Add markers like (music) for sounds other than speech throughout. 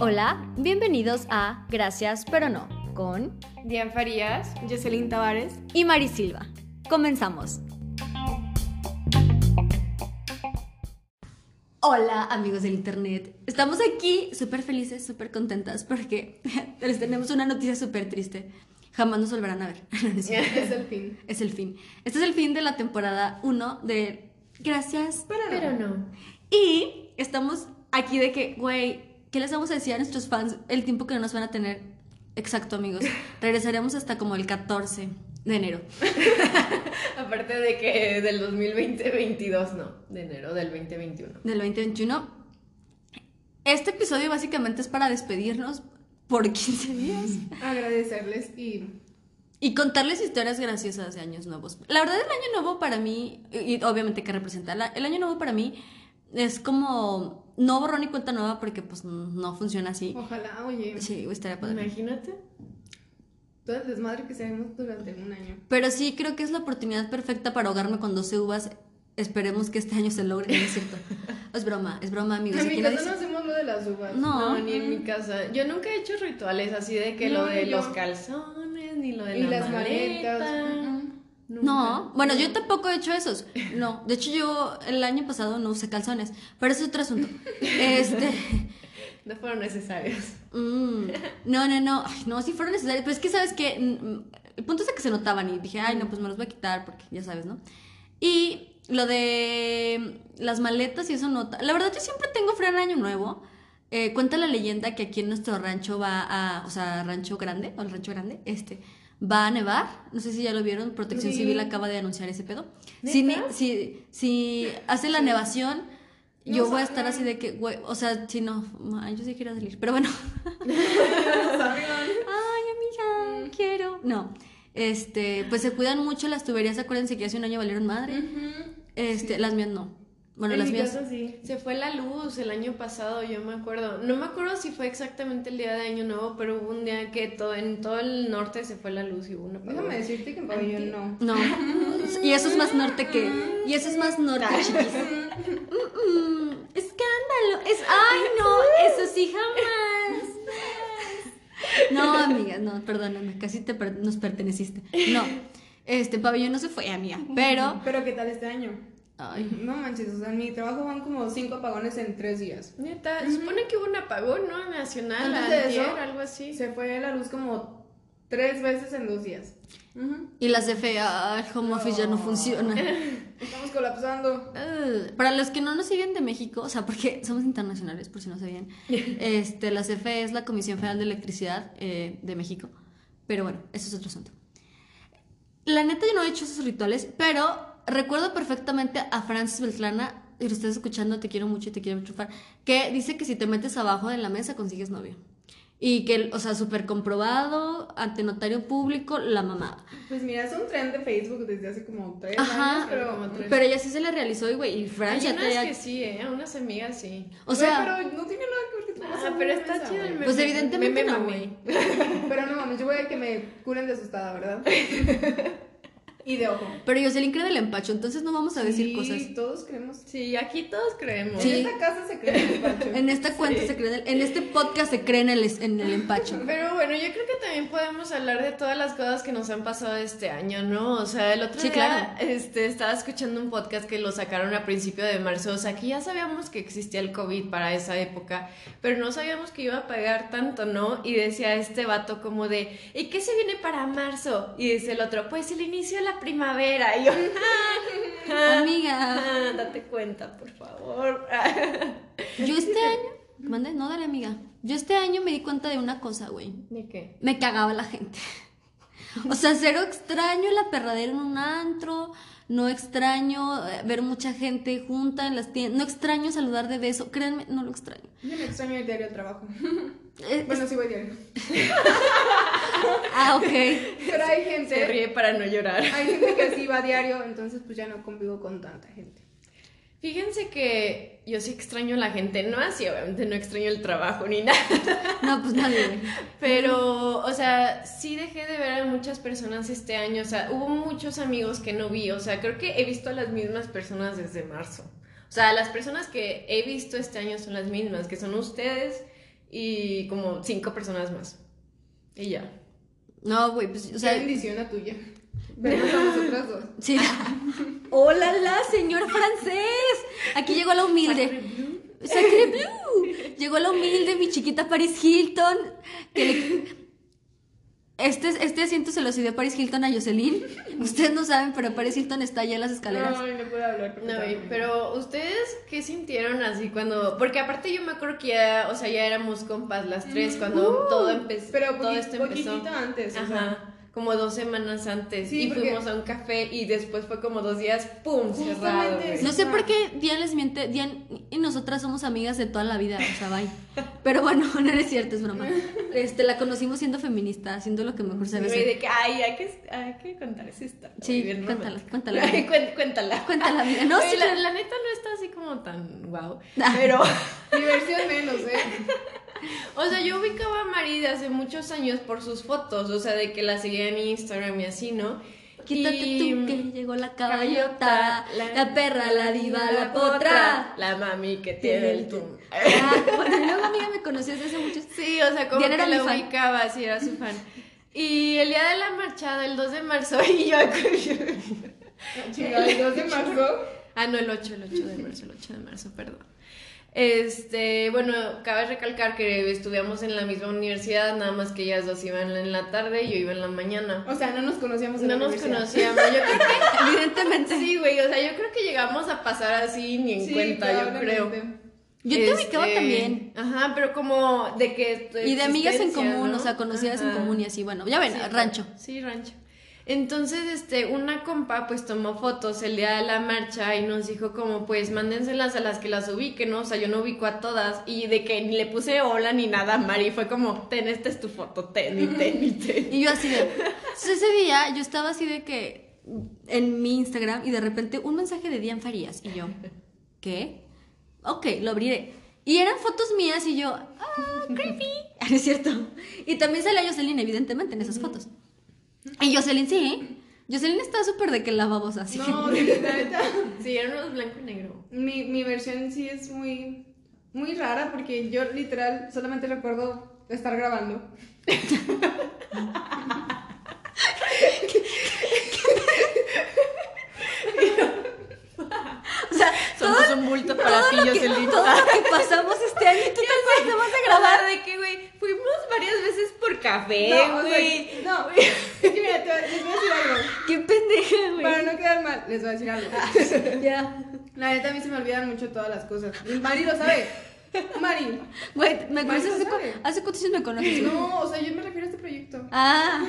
Hola, bienvenidos a Gracias pero no con Diane Farías, Jocelyn Tavares y Mari Silva. Comenzamos. Hola amigos del internet, estamos aquí súper felices, súper contentas porque (laughs) les tenemos una noticia súper triste. Jamás nos volverán a ver. (laughs) (laughs) es el fin. Es el fin. Este es el fin de la temporada 1 de Gracias, pero, pero no. Y estamos aquí de que, güey, ¿qué les vamos a decir a nuestros fans el tiempo que no nos van a tener? Exacto, amigos. (laughs) Regresaremos hasta como el 14 de enero. (laughs) Aparte de que del 2020-22, no, de enero del 2021. Del 2021. Este episodio básicamente es para despedirnos por 15 días. (laughs) Agradecerles y... Y contarles historias graciosas de años nuevos. La verdad, el año nuevo para mí, y obviamente que representa, el año nuevo para mí es como no borrón ni cuenta nueva porque pues no funciona así. Ojalá, oye. Sí, estaría padre. Imagínate. Todo el desmadre que sabemos durante un año. Pero sí creo que es la oportunidad perfecta para ahogarme con 12 uvas. Esperemos que este año se logre, ¿no es cierto? (laughs) es broma, es broma, amigos. En mi casa no hacemos lo de las uvas. No, ni en mi casa. Yo nunca he hecho rituales así de que lo de los calzones, ni lo de la las maletas. No, bueno, yo tampoco he hecho esos. No, de hecho yo el año pasado no usé calzones, pero eso es otro asunto. (laughs) Este... No fueron necesarios. Mm, no, no, no, no, sí fueron necesarios, pero es que sabes que el punto es que se notaban y dije, ay, no, pues me los voy a quitar porque ya sabes, ¿no? Y lo de las maletas y eso nota. La verdad yo siempre tengo frío en año nuevo. Eh, cuenta la leyenda que aquí en nuestro rancho va a, o sea, rancho grande, o el rancho grande, este va a nevar. No sé si ya lo vieron, Protección Civil acaba de anunciar ese pedo. Si, si, si, hace la nevación, yo voy a estar así de que, güey, o sea, si no, yo sí quiero salir, pero bueno. (laughs) Ay, amiga, quiero. No, este, pues se cuidan mucho las tuberías, acuérdense que hace un año valieron madre. Este, las mías no. Bueno, las mías. sí. Se fue la luz el año pasado, yo me acuerdo. No me acuerdo si fue exactamente el día de Año Nuevo, pero hubo un día que todo, en todo el norte se fue la luz y hubo una Déjame decirte que en pabellón no. No. y eso es más norte que. Y eso es más norte, chiquis. (laughs) escándalo. Es. ¡Ay, no! Eso sí jamás. No, amiga, no, perdóname, casi te nos perteneciste. No. Este pabellón no se fue, amiga, pero. Pero ¿qué tal este año? Ay. (laughs) No manches, o sea, en mi trabajo van como cinco apagones en tres días. Neta, se supone que hubo un apagón, ¿no? Nacional, Antes algo así. Se fue la luz como tres veces en dos días. Y la CFE, el home office ya no funciona. (laughs) Estamos colapsando. para los que no nos siguen de México, o sea, porque (laughs) somos internacionales, por si no sabían, este, la CFE es la Comisión Federal de Electricidad eh, de México. Pero bueno, eso es otro asunto. La neta yo no he hecho esos rituales, pero recuerdo perfectamente a Francis Beltrana, y lo estás escuchando, te quiero mucho y te quiero chufar, que dice que si te metes abajo de la mesa consigues novio. Y que, o sea, súper comprobado, ante notario público, la mamá. Pues mira, es un trend de Facebook desde hace como tres años, pero... Como tres. Pero ella sí se le realizó, y güey, y Francia... Hay unas que sí, ¿eh? Unas amigas sí. O sea... pero no tiene nada que ver que tú Ah, pero está chido el Pues evidentemente no, güey. (laughs) pero no mames, yo voy a que me curen de asustada, ¿verdad? (laughs) Y de ojo. Pero yo cree del empacho, entonces no vamos a decir cosas. Sí, todos creemos. Sí, aquí todos creemos. En esta casa se cree en el empacho. en esta cuenta se cree, en este podcast se cree en el, en el empacho. (laughs) Pero bueno, yo creo que también podemos hablar de todas las cosas que nos han pasado este año, ¿no? O sea, el otro día claro. este, estaba escuchando un podcast que lo sacaron a principio de marzo, o sea, que ya sabíamos que existía el COVID para esa época, pero no sabíamos que iba a pagar tanto, ¿no? Y decía este vato como de, ¿y qué se viene para marzo? Y dice el otro, pues el inicio de la primavera. Y yo, (laughs) amiga, date cuenta, por favor. yo (laughs) este año, mande, no dale, amiga. Yo este año me di cuenta de una cosa, güey. ¿De qué? Me cagaba la gente. (laughs) O sea, cero extraño la perradera en un antro, no extraño eh, ver mucha gente junta en las tiendas, no extraño saludar de beso, créanme, no lo extraño. Yo no extraño el diario de trabajo. bueno, sí voy diario. (laughs) ah, ok. Pero hay gente... Se ríe para no llorar. Hay gente que sí va diario, entonces pues ya no convivo con tanta gente. Fíjense que yo sí extraño a la gente, no así, obviamente no extraño el trabajo ni nada. No, pues nadie. Pero, o sea, sí dejé de ver a muchas personas este año, o sea, hubo muchos amigos que no vi, o sea, creo que he visto a las mismas personas desde marzo. O sea, las personas que he visto este año son las mismas, que son ustedes y como cinco personas más. Y ya. No, güey, pues, o sea. Qué bendición la tuya. Vernos a nosotras dos. Sí. ¡Hola, la señor francés! Aquí llegó la humilde. Sacre Blue. Llegó la humilde, mi chiquita Paris Hilton. Que le- Este, este asiento se lo cedió Paris Hilton a Jocelyn. Ustedes no saben, pero Paris Hilton está allá en las escaleras. Ay, no puedo hablar. No, pero ustedes qué sintieron así cuando, porque aparte yo me acuerdo que ya, o sea, ya éramos compas las tres cuando todo empezó, Pero todo esto empezó. poquitito antes, o Ajá. sea. Como dos semanas antes. Sí, y porque- fuimos a un café y después fue como dos días, ¡pum! cerrado. No sé por qué Dian les miente. Dian y nosotras somos amigas de toda la vida, o sea, bye. Pero bueno, (laughs) no es cierto, es broma. Este, la conocimos siendo feminista, haciendo lo que mejor sabe Güey, hacer. de que, ay, hay que, hay que contar esa historia. Sí, bien cuéntala, cuéntala. Ay, cuéntala. Cuéntala, amiga. No, sí, la, la neta no está así como tan guau. Ah. Pero, (laughs) Diversión menos, ¿eh? o sea, yo ubicaba a Mari de hace muchos años por sus fotos, o sea, de que la seguía en Instagram y así, ¿no? Quítate Y- tú que llegó la caballota, la, perra, la diva, la potra. La mami que tiene el tum. Ah, (laughs) bueno, luego amiga me conocí desde hace muchos. Sí, o sea, como Diana que era la ubicaba, sí, era su fan. Y el día de la marchada, el 2 de marzo, (laughs) y yo... (laughs) El 2 de marzo. ah, no, el 8, el 8 de marzo, el 8 de marzo, perdón. Este, bueno, cabe recalcar que estudiamos en la misma universidad, nada más que ellas dos iban en la tarde y yo iba en la mañana. O sea, no nos conocíamos en No la nos universidad. conocíamos, yo creo que... Evidentemente. Sí, güey, o sea, yo creo que llegamos a pasar así ni en Sí, cuenta, yo creo. Yo te ubicaba Este, también. Ajá, pero como de que... Y de amigas en común, ¿no? o sea, conocidas en común y así, bueno, ya ven, Sí, rancho. Sí, rancho. Entonces, este, una compa pues tomó fotos el día de la marcha y nos dijo como pues mándenselas a las que las ubiquen, ¿no? O sea, yo no ubico a todas y de que ni le puse hola ni nada a Mari, fue como, ten, esta es tu foto, ten, y ten, y (laughs) ten. Y yo así de. Entonces, ese día yo estaba así de que. En mi Instagram y de repente un mensaje de Dian Farías. Y yo, ¿qué? Ok, lo abriré. Y eran fotos mías y yo, ah, creepy. (laughs) Ah, no es cierto. Y también sale Jocelyn, evidentemente, en esas fotos. Y Jocelyn, sí, ¿eh? Jocelyn está súper de que la babosa, así. No, sí, (laughs) neta. Sí, eran unos blanco y negro. Mi, mi versión sí es muy, muy rara porque yo literal solamente recuerdo estar grabando. (laughs) O sea, (laughs) Somos un bulto para ti, Jocelyn. todo lo que (laughs) pasamos este año, ¿tú te acuerdas de grabar? de que, güey, fuimos varias veces por café, No, o sea, güey. no, (laughs) que mira, te, les voy a decir algo. Qué pendeja, güey. Para no quedar mal, les voy a decir algo. Ya. La neta a mí se me olvidan mucho todas las cosas. Mari lo sabe. Mari. Güey, ¿me conoces? ¿Hace. ¿Hace cuántos años me conoces? güey? No, o sea, yo me refiero a este proyecto. Ah.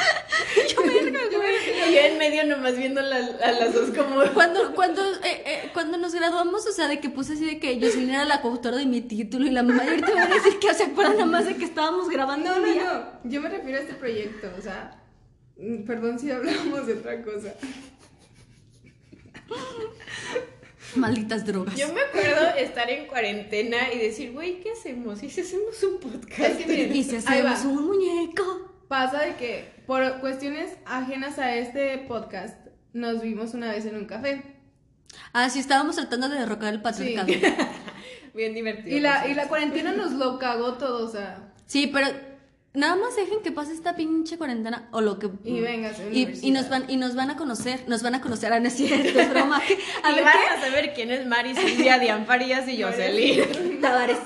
(laughs) Yo verga, güey. Y yo en medio nomás viendo la- a las dos como... Cuando, cuando, eh, eh, cuando nos graduamos, o sea, de que puse así de que Jocelyn era la coautora de mi título y la mamá, y ahorita me va a decir que se acuerdan nada más de que estábamos grabando No, no, no. Yo me refiero a este proyecto, o sea. mm, Perdón si hablamos de otra cosa. Malditas drogas. Yo me acuerdo estar en cuarentena y decir, güey, ¿qué hacemos? ¿Y si hacemos un podcast? Es que miren, Y si hacemos un muñeco. Pasa de que por cuestiones ajenas a este podcast nos vimos una vez en un café. Ah, sí, estábamos tratando de derrocar el patriarcado. Sí. (laughs) Bien divertido. Y la, y la cuarentena nos lo cagó todo, o sea. Sí, pero nada más dejen que pase esta pinche cuarentena o lo que Y vengas a la y, nos van y nos van a conocer, nos van a conocer, ah, no es cierto, es broma. (laughs) A y ver van qué a saber quién es Mari, Silvia, Dian Farías y Jocelyn. Tavares.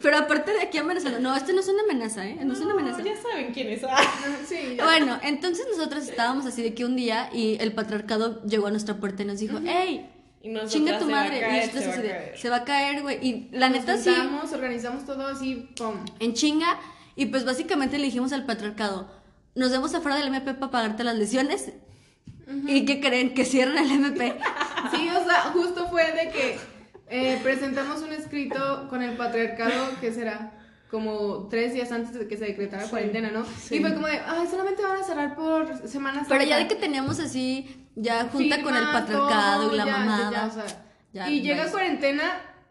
Pero aparte de aquí amenazando, no, esto no es una amenaza, ¿eh? No, es una amenaza. ya saben quién es. (laughs) Sí, ya. Bueno, entonces nosotros estábamos así de que un día y el patriarcado llegó a nuestra puerta y nos dijo, hey, Y nosotras, chinga tu a madre. caer, y nosotros se va a caer. se va a caer, güey. Y la Nos neta sí, organizamos todo así, pum. en chinga. Y pues básicamente le dijimos al patriarcado, nos vemos afuera del MP para pagarte las lesiones. ¿Y qué creen? Que cierran el MP. (laughs) Sí, o sea, justo fue de que eh, presentamos un escrito con el patriarcado, que será como tres días antes de que se decretara cuarentena, ¿no? sí. Y fue como de, ay, solamente van a cerrar por semanas. Pero ya de que teníamos así, ya junta con el patriarcado y la mamada. o sea, Ya, y llega cuarentena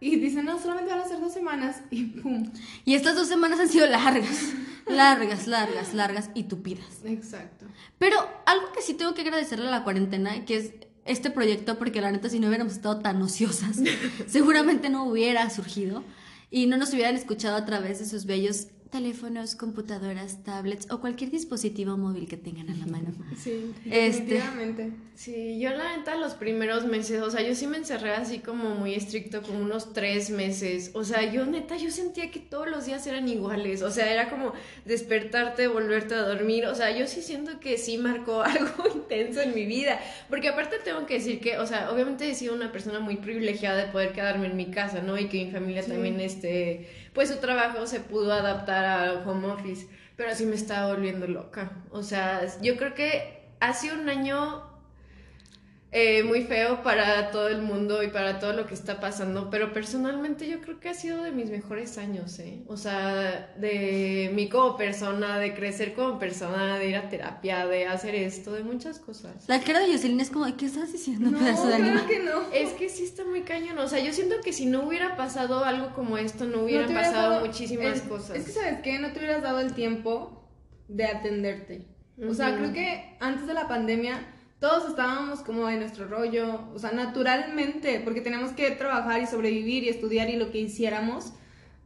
y dicen, no, solamente van a ser dos semanas y pum. Y estas dos semanas han sido largas, (laughs) largas, largas, largas y tupidas. Exacto. Pero algo que sí tengo que agradecerle a la cuarentena, que es este proyecto porque la neta si no hubiéramos estado tan ociosas, (laughs) seguramente no hubiera surgido y no nos hubieran escuchado a través de sus bellos teléfonos, computadoras, tablets o cualquier dispositivo móvil que tengan a la mano. (laughs) Sí, Este- definitivamente. Sí, yo la neta los primeros meses, o sea, yo sí me encerré así como muy estricto, como unos tres meses. O sea, yo neta, yo sentía que todos los días eran iguales. O sea, era como despertarte, volverte a dormir. O sea, yo sí siento que sí marcó (laughs) algo intenso en mi vida. Porque aparte tengo que decir que, o sea, obviamente he sido una persona muy privilegiada de poder quedarme en mi casa, ¿no? Y que mi familia también, este, pues su trabajo se pudo adaptar a home office. Pero sí me estaba volviendo loca. O sea, yo creo que hace un año eh, muy feo para todo el mundo y para todo lo que está pasando, pero personalmente yo creo que ha sido de mis mejores años, ¿eh? O sea, de mí como persona, de crecer como persona, de ir a terapia, de hacer esto, de muchas cosas. La cara de Jocelyn es como, ¿qué estás diciendo, No, pedazo de claro que no. (laughs) Es que sí está muy cañón, o sea, yo siento que si no hubiera pasado algo como esto, no hubieran No pasado dado- muchísimas es- cosas. Es que, ¿sabes qué? No te hubieras dado el tiempo de atenderte. O sea, creo que antes de la pandemia todos estábamos como en nuestro rollo, o sea, naturalmente, porque teníamos que trabajar y sobrevivir y estudiar y lo que hiciéramos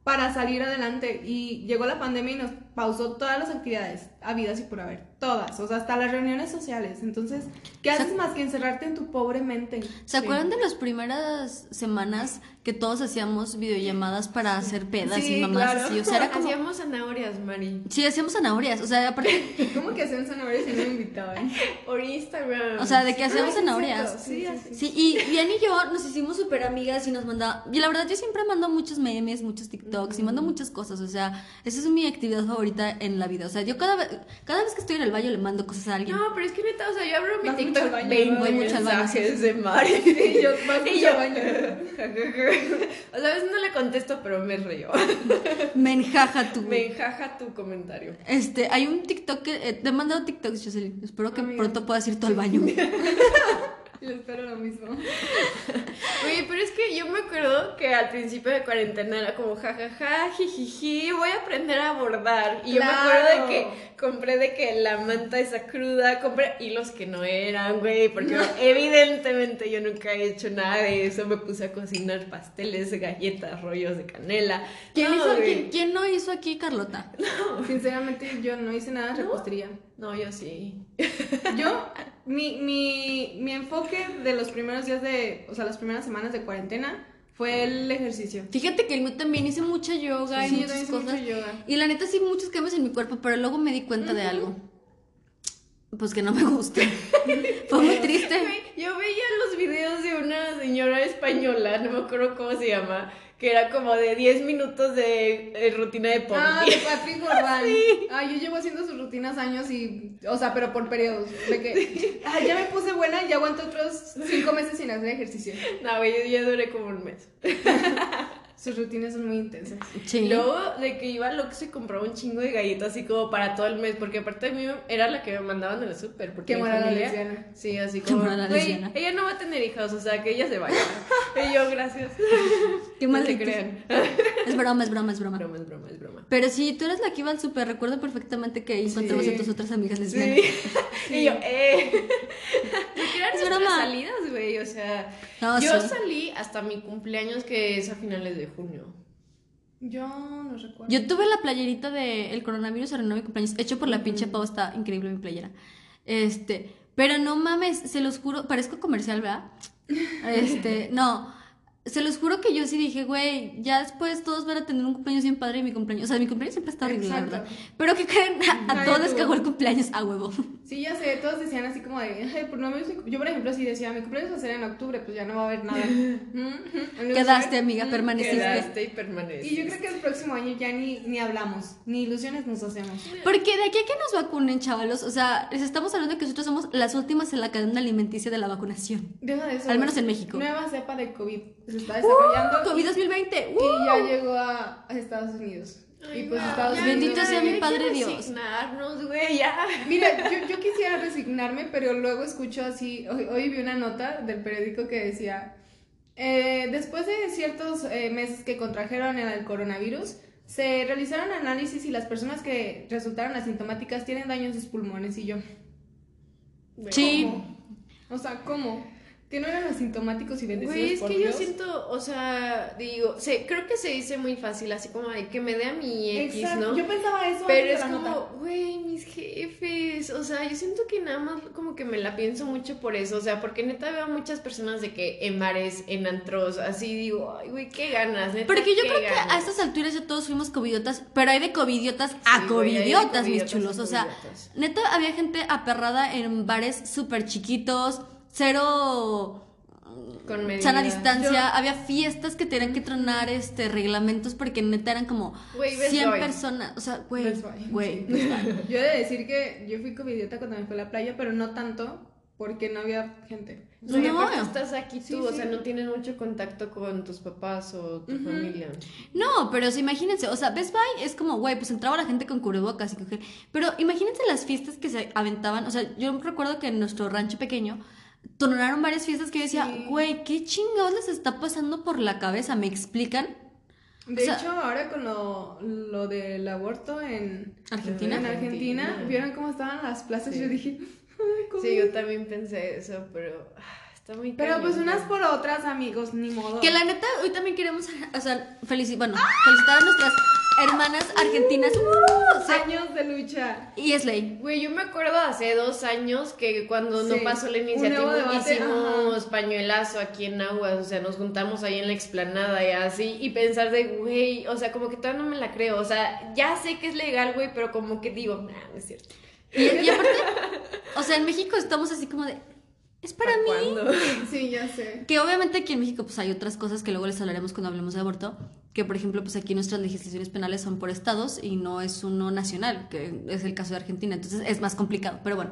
para salir adelante. Y llegó la pandemia y nos pausó todas las actividades, habidas y por haber, todas, o sea, hasta las reuniones sociales. Entonces, ¿qué haces más que encerrarte en tu pobre mente? ¿Se acuerdan de las primeras semanas que todos hacíamos videollamadas para hacer pedas Sí, y mamás claro. así? O sea, era (laughs) como... Hacíamos zanahorias, Mari, Sí, hacíamos zanahorias, o sea, aparte, (laughs) ¿Cómo que hacían zanahorias si no me invitaban? (laughs) por Instagram. o sea, de que Ah, hacíamos zanahorias. sí, sí, sí. Sí, y Diane y yo nos hicimos súper amigas y nos mandaba... Y la verdad, yo siempre mando muchos memes, muchos TikToks y mando muchas cosas. O sea, esa es mi actividad favorita en la vida. O sea, yo cada vez, cada vez que estoy en el baño le mando cosas a alguien. No, pero es que neta, o sea, yo abro mi Vas TikTok al baño, 20 voy mucho al baño, mensajes de Mari. Y yo, (laughs) Y mucho yo, baño. (laughs) o sea, a veces no le contesto, pero me río. (laughs) Me enjaja tu... Me enjaja tu comentario. Este, hay un TikTok que... eh, te he mandado TikToks, Jocelyn. Espero que Amiga. pronto puedas ir tú al baño. (laughs) Yo espero lo mismo. (laughs) Oye, pero es que yo me acuerdo que al principio de cuarentena era como jajaja, jijiji, voy a aprender a bordar. Y yo me acuerdo de que compré de que la manta esa cruda, compré hilos que no eran, güey, porque evidentemente yo nunca he hecho nada de eso. Me puse a cocinar pasteles, galletas, rollos de canela. ¿Quién, No, hizo. ¿quién, quién no hizo aquí Carlota? Sinceramente, yo no hice nada de repostería. No, yo sí. Yo, (laughs) mi, mi, mi enfoque de los primeros días de, o sea, las primeras semanas de cuarentena fue el ejercicio. Fíjate que mío también hice mucha yoga y Sí, yo muchas hice cosas. mucho yoga. Y la neta sí muchos cambios en mi cuerpo, pero luego me di cuenta de algo. Pues que no me gusta. (laughs) Fue muy triste. Yo veía los videos de una señora española, no me acuerdo cómo se llama, que era como de 10 minutos de eh, rutina de pompi. Ah, de Patrick Gordán. Ah, yo llevo haciendo sus rutinas años y, o sea, pero por periodos. De que, ah, (laughs) ya me puse buena y aguanto otros cinco meses sin hacer ejercicio. No, güey, yo, yo duré como un mes. (laughs) Sus rutinas son muy intensas. Sí. Luego de que iba al Oxxo y compraba un chingo de galletas así como para todo el mes, porque aparte de mí era la que me mandaban en el súper. porque Qué mala la lesbiana. Sí, así Qué como, mala güey, lesbiana. ella no va a tener hijos, o sea, que ella se vaya. (laughs) y yo, gracias. Qué no se malditos. crean. Es broma, es broma, es broma. broma, es broma, es broma. Pero sí, tú eres la que iba al súper. Recuerdo perfectamente que ahí encontramos Sí. a tus otras amigas lesbianas. Sí. (laughs) y yo, eh. (laughs) Porque eran nuestras salidas, güey. O sea, No, yo sí. salí hasta mi cumpleaños, que es a finales de junio. Yo no recuerdo. Yo tuve la playerita de el coronavirus arruinó mi cumpleaños, hecho por la pinche Pau, está increíble mi playera. Este, pero no mames, se los juro, parezco comercial, ¿verdad? (laughs) Este, no, se los juro que yo sí dije, güey, ya después todos van a tener un cumpleaños bien padre y mi cumpleaños, o sea, mi cumpleaños siempre está horrible, la Exacto. verdad. Pero que creen, a, todos les cagó el cumpleaños a huevo. Sí, ya sé, todos decían así como de, ay, por no me- yo por ejemplo así decía, mi cumpleaños va a ser en octubre, pues ya no va a haber nada. (laughs) Mm, mm. Quedaste, amiga, Mm. permaneciste. Quedaste y permaneciste. Y yo creo que el próximo año ya ni, ni hablamos, ni ilusiones nos hacemos. Porque de aquí a que nos vacunen, chavalos, o sea, les estamos hablando de que nosotros somos las últimas en la cadena alimenticia de la vacunación. Deja de eso. Al menos en México. Nueva cepa de COVID se está desarrollando. Uh, COVID y- 2020. Y ¡uh! ya llegó a, a Estados Unidos. y pues Estados ya, Unidos. Bendito sea mi padre Dios. resignarnos, güey, ya. (laughs) Mira, yo, yo quisiera resignarme, pero luego escucho así. Hoy, hoy vi una nota del periódico que decía: eh, después de ciertos eh, meses que contrajeron el coronavirus, se realizaron análisis y las personas que resultaron asintomáticas tienen daño en sus pulmones. Y yo, Sí. ¿cómo? O sea, ¿cómo? Que no eran asintomáticos y bendecidos Güey, es por que Dios. yo siento, o sea, digo, sé, creo que se dice muy fácil, así como de que me dé a mi X, Exacto, ¿no? yo pensaba eso Pero es como, güey, mis jefes, o sea, yo siento que nada más como que me la pienso mucho por eso, o sea, porque neta veo a muchas personas de que en bares, en antros, así digo, ay, güey, qué ganas, neta, Porque yo qué creo que ganas". a estas alturas ya todos fuimos covidiotas, pero hay de covidiotas Sí, a de covidiotas, mis chulos. O sea, neta había gente aperrada en bares súper chiquitos, cero Con mm, sana distancia. Yo- Había fiestas que tenían que tronar este reglamentos porque neta eran como Best 100 Buy. personas. O sea, güey, güey. sí. (laughs) Yo he de decir que yo fui covidiota cuando me fui a la playa, pero no tanto porque no había gente. O sea, No. estás aquí tú, Sí, o sí. sea, no tienes mucho contacto con tus papás o tu familia. No, pero o sea, imagínense, o sea, Best Buy es como, güey, pues entraba la gente con cubrebocas y con gel. Pero imagínense las fiestas que se aventaban. O sea, yo recuerdo que en nuestro rancho pequeño tornaron varias fiestas que yo decía, Sí. güey, ¿qué chingados les está pasando por la cabeza? ¿Me explican? De O sea- hecho, ahora con lo, lo del aborto en Argentina. en Argentina, Argentina. ¿vieron cómo estaban las plazas? Sí. Yo dije, (laughs) ¿cómo? Sí, yo también pensé eso, pero ah, está muy Pero cañón, pues unas por otras, amigos, ni modo. Que la neta, hoy también queremos, o sea, felici- bueno, felicitar a nuestras hermanas argentinas. ¡Uh! O sea, años de lucha. y Slay. Güey, yo me acuerdo hace dos años que cuando no pasó la iniciativa hicimos pañuelazo aquí en Aguas, o sea, nos juntamos ahí en la explanada y así, y pensar de, güey, o sea, como que todavía no me la creo, o sea, ya sé que es legal, güey, pero como que digo, nah, no es cierto. Y, y aparte, o sea, en México estamos así como de, es para mí. ¿Cuándo? (laughs) Sí, ya sé. Que obviamente aquí en México pues hay otras cosas que luego les hablaremos cuando hablemos de aborto, que por ejemplo pues aquí nuestras legislaciones penales son por estados y no es uno nacional, que es el caso de Argentina, entonces es más complicado, pero bueno.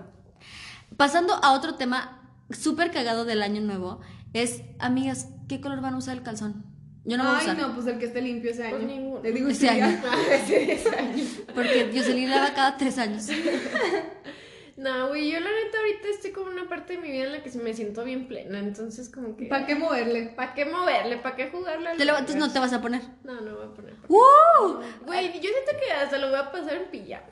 Pasando a otro tema súper cagado del año nuevo, es, amigas, ¿qué color van a usar el calzón? Yo no voy a Ay, no, pues el que esté limpio ese año. Pues ninguno. Te digo Ese año. (laughs) Hace 10 años. porque Jocelyn lava cada tres años. (laughs) No, güey, yo la neta ahorita estoy como en una parte de mi vida en la que me siento bien plena, entonces como que... ¿Para qué moverle? ¿Para qué moverle? ¿Para qué jugarle al Te lo- entonces no te vas a poner. No, no voy a poner. ¡Uh! Güey, yo siento que hasta lo voy a pasar en pijama.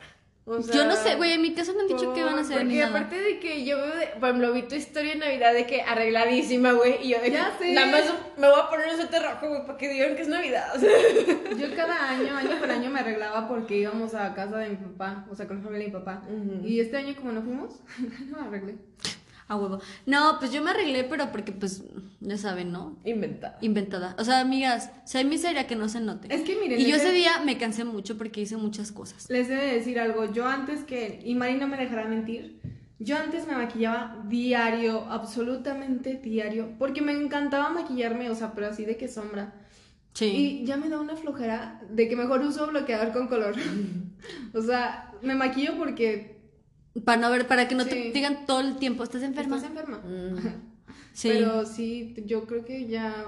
O sea, Yo no sé, güey, en mi caso me han dicho que van a hacer ni Porque nada. aparte de que yo veo, de, por ejemplo, vi tu historia de Navidad de que arregladísima, güey, y yo de que Ya sé. nada más me voy a poner un suéter rojo, güey, para que digan que es Navidad. o (laughs) sea. Yo cada año, año por año me arreglaba porque íbamos a casa de mi papá, o sea, con la familia de mi papá. Y este año como no fuimos, (laughs) no me arreglé. A huevo. No, pues yo me arreglé, pero porque pues, ya saben, ¿no? Inventada. Inventada. O sea, amigas, sea miseria que no se note. Es que miren, Y yo ese- ese día me cansé mucho porque hice muchas cosas. Les he de decir algo, yo antes que, y Mari no me dejará mentir, yo antes me maquillaba diario, absolutamente diario, porque me encantaba maquillarme, o sea, pero así de que sombra. Sí. Y ya me da una flojera de que mejor uso bloqueador con color. (laughs) o sea, me maquillo porque Para no ver, para que no te digan todo el tiempo, ¿estás enferma? estás enferma. Mm. Sí. Pero sí, yo creo que ya...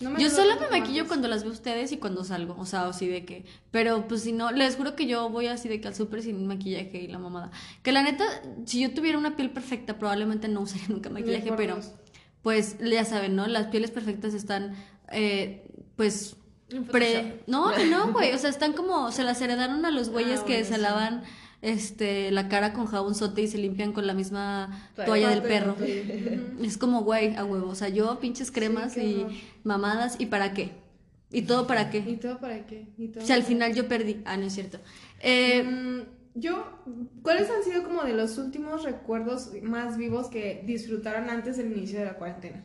no me yo solo me maquillo cuando las veo ustedes y cuando salgo, o sea, así de que, pero pues si no, les juro que yo voy así de que al súper sin maquillaje y la mamada. Que la neta, si yo tuviera una piel perfecta, probablemente no (laughs) usaría nunca maquillaje, pero pues ya saben, ¿no? Las pieles perfectas están, eh, pues, pre... No, no, güey, o sea, (laughs) están como, se las heredaron a los güeyes Ah, que se sí. lavan este la cara con jabón sote y se limpian con la misma Toalla. toalla del perro. (laughs) Es como, güey, a huevo. O sea, yo pinches cremas y horror. mamadas, ¿y para qué? ¿Y todo para qué? ¿Y todo para qué? ¿Y todo Si al para final yo perdí. Ah, no es cierto. Eh, Mm, yo, ¿cuáles han sido como de los últimos recuerdos más vivos que disfrutaron antes del inicio de la cuarentena?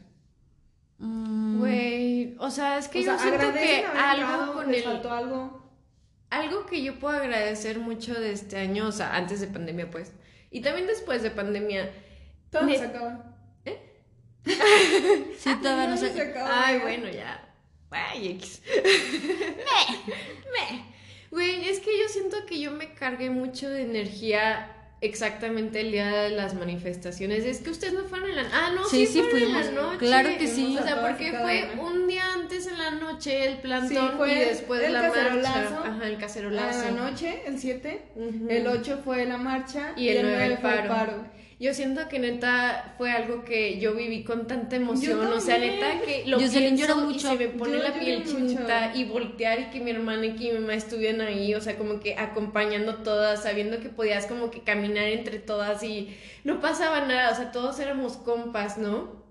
mm, Güey, o sea, es que O yo sea, siento que algo con les el... faltó algo. Algo que yo puedo agradecer mucho de este año, o sea, antes de pandemia, pues, y también después de pandemia. Todo Ne- se acaba. (laughs) sí, todavía no se acaba. Ay, bueno, ya. Ay, X. (laughs) me, me. Güey, es que yo siento que yo me cargué mucho de energía exactamente el día de las manifestaciones. Es que ustedes no fueron en la... Ah, no, Sí, sí, sí fueron en fuimos. la noche. Claro que sí. O sea, y porque fue un día antes en la noche el plantón Sí, fue y después el la marcha. cacerolazo. Ajá, el cacerolazo. la noche, el 7, Ujú. el 8 fue la marcha Y el 9 9 el fue el paro. Yo siento que neta fue algo que yo viví con tanta emoción, o sea, neta que lo Jocelyn y se me pone Yo la piel mucho. chinita y voltear y que mi hermana y que mi mamá estuvieran ahí, o sea, como que acompañando todas, sabiendo que podías como que caminar entre todas y no pasaba nada, o sea, todos éramos compas, ¿no?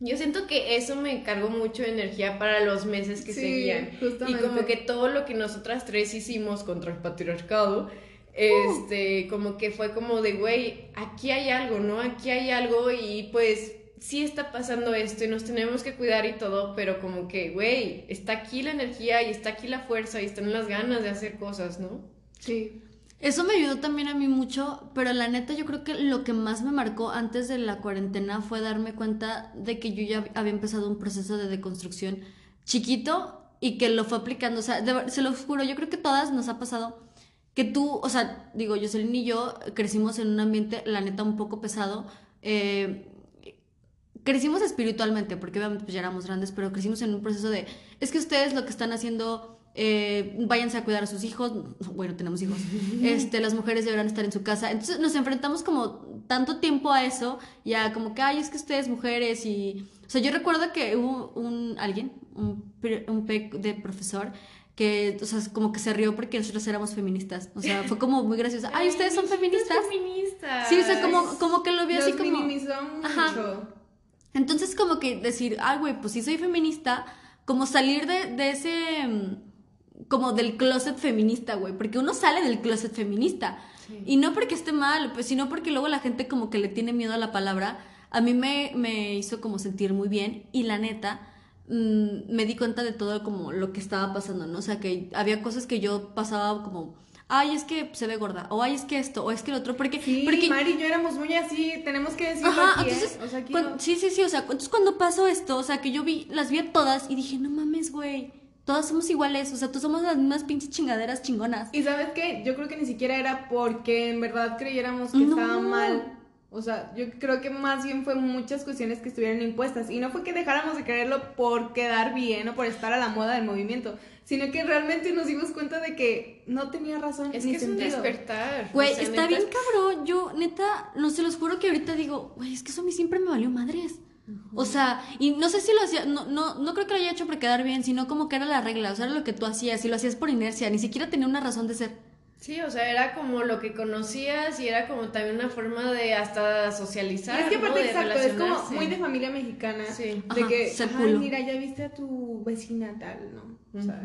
Yo siento que eso me cargó mucho de energía para los meses que seguían. Y como que todo lo que nosotras tres hicimos contra el patriarcado, este, como que fue como de, güey, aquí hay algo, ¿no? Aquí hay algo y pues sí está pasando esto y nos tenemos que cuidar y todo, pero como que, güey, está aquí la energía y está aquí la fuerza y están las ganas de hacer cosas, ¿no? Sí. Eso me ayudó también a mí mucho, pero la neta yo creo que lo que más me marcó antes de la cuarentena fue darme cuenta de que yo ya había empezado un proceso de deconstrucción chiquito y que lo fue aplicando, o sea, se lo juro, yo creo que todas nos ha pasado que tú, o sea, digo, Jocelyn y yo crecimos en un ambiente, la neta, un poco pesado, eh, crecimos espiritualmente, porque obviamente pues ya éramos grandes, pero crecimos en un proceso de, es que ustedes lo que están haciendo eh, váyanse a cuidar a sus hijos, (laughs) bueno, tenemos hijos, (laughs) este, las mujeres deberán estar en su casa. Entonces nos enfrentamos como tanto tiempo a eso, ya como que, ay, es que ustedes mujeres y... O sea, yo recuerdo que hubo un, alguien, un, un de profesor, que, o sea, como que se rió porque nosotros éramos feministas. O sea, fue como muy gracioso. (laughs) Ay, ustedes son feministas. feministas. Sí, o sea, como, como que lo vio así como... mucho. Ajá. Entonces, como que decir, ay, güey, pues sí soy feminista, como salir de, de ese como del closet feminista, güey, porque uno sale del closet feminista. Y no porque esté mal, pues, sino porque luego la gente como que le tiene miedo a la palabra. A mí me, me hizo como sentir muy bien y la neta mm, me di cuenta de todo como lo que estaba pasando, ¿no? O sea, que había cosas que yo pasaba como ay, es que se ve gorda, o ay, es que esto, o es que lo otro, porque... Sí, porque... Mari y yo éramos muy así, tenemos que decirlo Ajá, aquí, ¿eh? entonces, o sea, sí, sí, sí, o sea, entonces cuando pasó esto, o sea, que yo vi, las vi a todas y dije, no mames, güey, todas somos iguales, o sea, todos somos las mismas pinches chingaderas chingonas. Y sabes qué, yo creo que ni siquiera era porque en verdad creyéramos que estaba mal. O sea, yo creo que más bien fue muchas cuestiones que estuvieron impuestas. Y no fue que dejáramos de creerlo por quedar bien o por estar a la moda del movimiento, sino que realmente nos dimos cuenta de que no tenía razón. Es que es un despertar. Güey, está bien cabrón. Yo, neta, no se los juro que ahorita digo, güey, es que eso a mí siempre me valió madres. O sea, y no sé si lo hacía, no, no, no creo que lo haya hecho por quedar bien, sino como que era la regla, o sea, era lo que tú hacías, y lo hacías por inercia, ni siquiera tenía una razón de ser. Sí, o sea, era como lo que conocías y era como también una forma de hasta socializar. es que aparte, exacto, es como muy de familia mexicana. Sí. De que, ay, mira, ya viste a tu vecina tal, ¿no? O sea,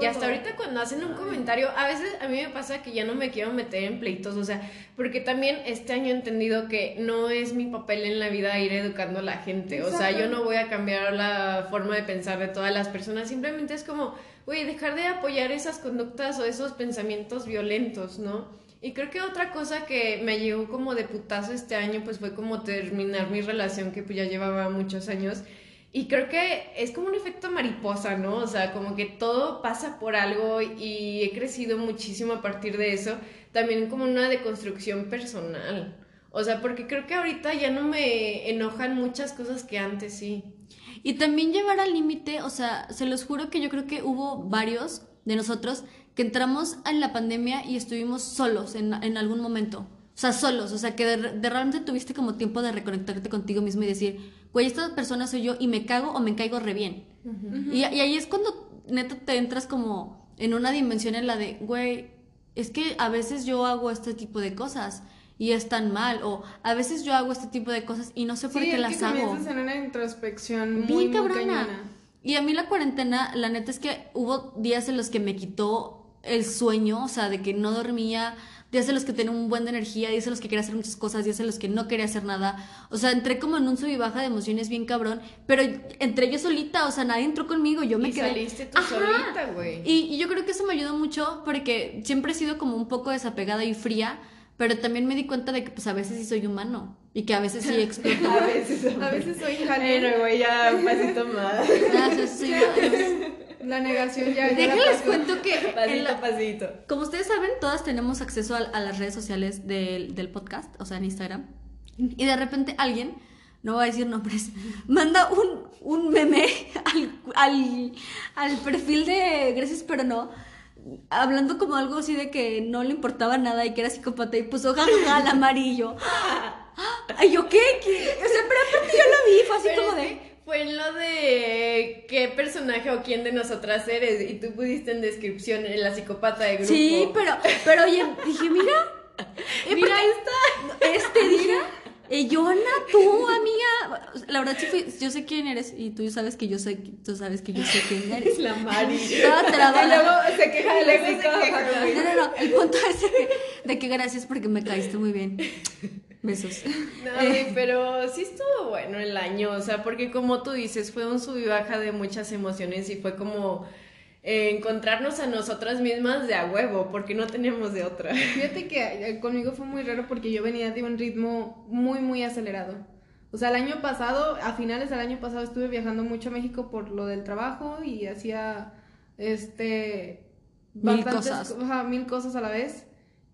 y hasta ahorita cuando hacen un comentario, a veces a mí me pasa que ya no me quiero meter en pleitos, o sea, porque también este año he entendido que no es mi papel en la vida ir educando a la gente, o sea, yo no voy a cambiar la forma de pensar de todas las personas, simplemente es como güey, dejar de apoyar esas conductas o esos pensamientos violentos, ¿no? Y creo que otra cosa que me llegó como de putazo este año, pues fue como terminar mi relación que pues ya llevaba muchos años. Y creo que es como un efecto mariposa, ¿no? O sea, como que todo pasa por algo y he crecido muchísimo a partir de eso. También como una deconstrucción personal. O sea, porque creo que ahorita ya no me enojan muchas cosas que antes sí. Y también llevar al límite, o sea, se los juro que yo creo que hubo varios de nosotros que entramos en la pandemia y estuvimos solos en, algún momento. O sea, solos, o sea, que de, realmente tuviste como tiempo de reconectarte contigo mismo y decir, güey, esta persona soy yo y me cago o me caigo re bien. y, y, ahí es cuando neta te entras como en una dimensión en la de, güey, es que a veces yo hago este tipo de cosas y es tan mal o a veces yo hago este tipo de cosas y no sé por qué las hago. en una introspección muy, cabrona. y a mí la cuarentena, la neta es que hubo días en los que me quitó el sueño, o sea, de que no dormía, días en los que tenía un buen de energía, días en los que quería hacer muchas cosas, días en los que no quería hacer nada. O sea, entré como en un sub y baja de emociones bien cabrón, pero entré yo solita, o sea, nadie entró conmigo, yo me y quedé. saliste tú solita, güey. Y, y yo creo que eso me ayudó mucho porque siempre he sido como un poco desapegada y fría pero también me di cuenta de que pues a veces sí soy humano y que a veces sí (laughs) exploto. a veces, a veces soy Pero güey, ya un pasito más. La negación ya. Déjenles cuento que. (laughs) Pasito, pasito. Como ustedes saben, todas tenemos acceso a, las redes sociales del, del, podcast, o sea, en Instagram. Y de repente alguien, no voy a decir nombres, (laughs) manda un, un meme (laughs) al, al, al perfil de Gracias, pero no hablando como algo así de que no le importaba nada y que era psicópata y puso jajaja al amarillo. Ay, ¿yo qué? O sea, pero aparte yo lo vi, fue así como de... Fue en lo de qué personaje o quién de nosotras eres y tú pusiste en descripción en la psicópata de grupo. Sí, pero, pero oye, dije, mira, mira esta, este día Ana, tú, amiga. La verdad, sí fui, yo sé quién eres y tú sabes que yo sé, tú sabes que yo sé quién (laughs) eres. Es la Mari. Estaba trabada. Y luego se queja de güey. No, no, no. El punto es de que, de que gracias porque me caíste muy bien. Besos. No, güey, pero sí estuvo bueno el año, o sea, porque como tú dices, fue un sub y baja de muchas emociones y fue como eh, encontrarnos a nosotras mismas de a huevo, porque no teníamos de otra. Fíjate que eh, conmigo fue muy raro porque yo venía de un ritmo muy, muy acelerado. O sea, el año pasado, a finales del año pasado, estuve viajando mucho a México por lo del trabajo y hacía, este... Mil bastantes cosas. ajá, mil cosas a la vez.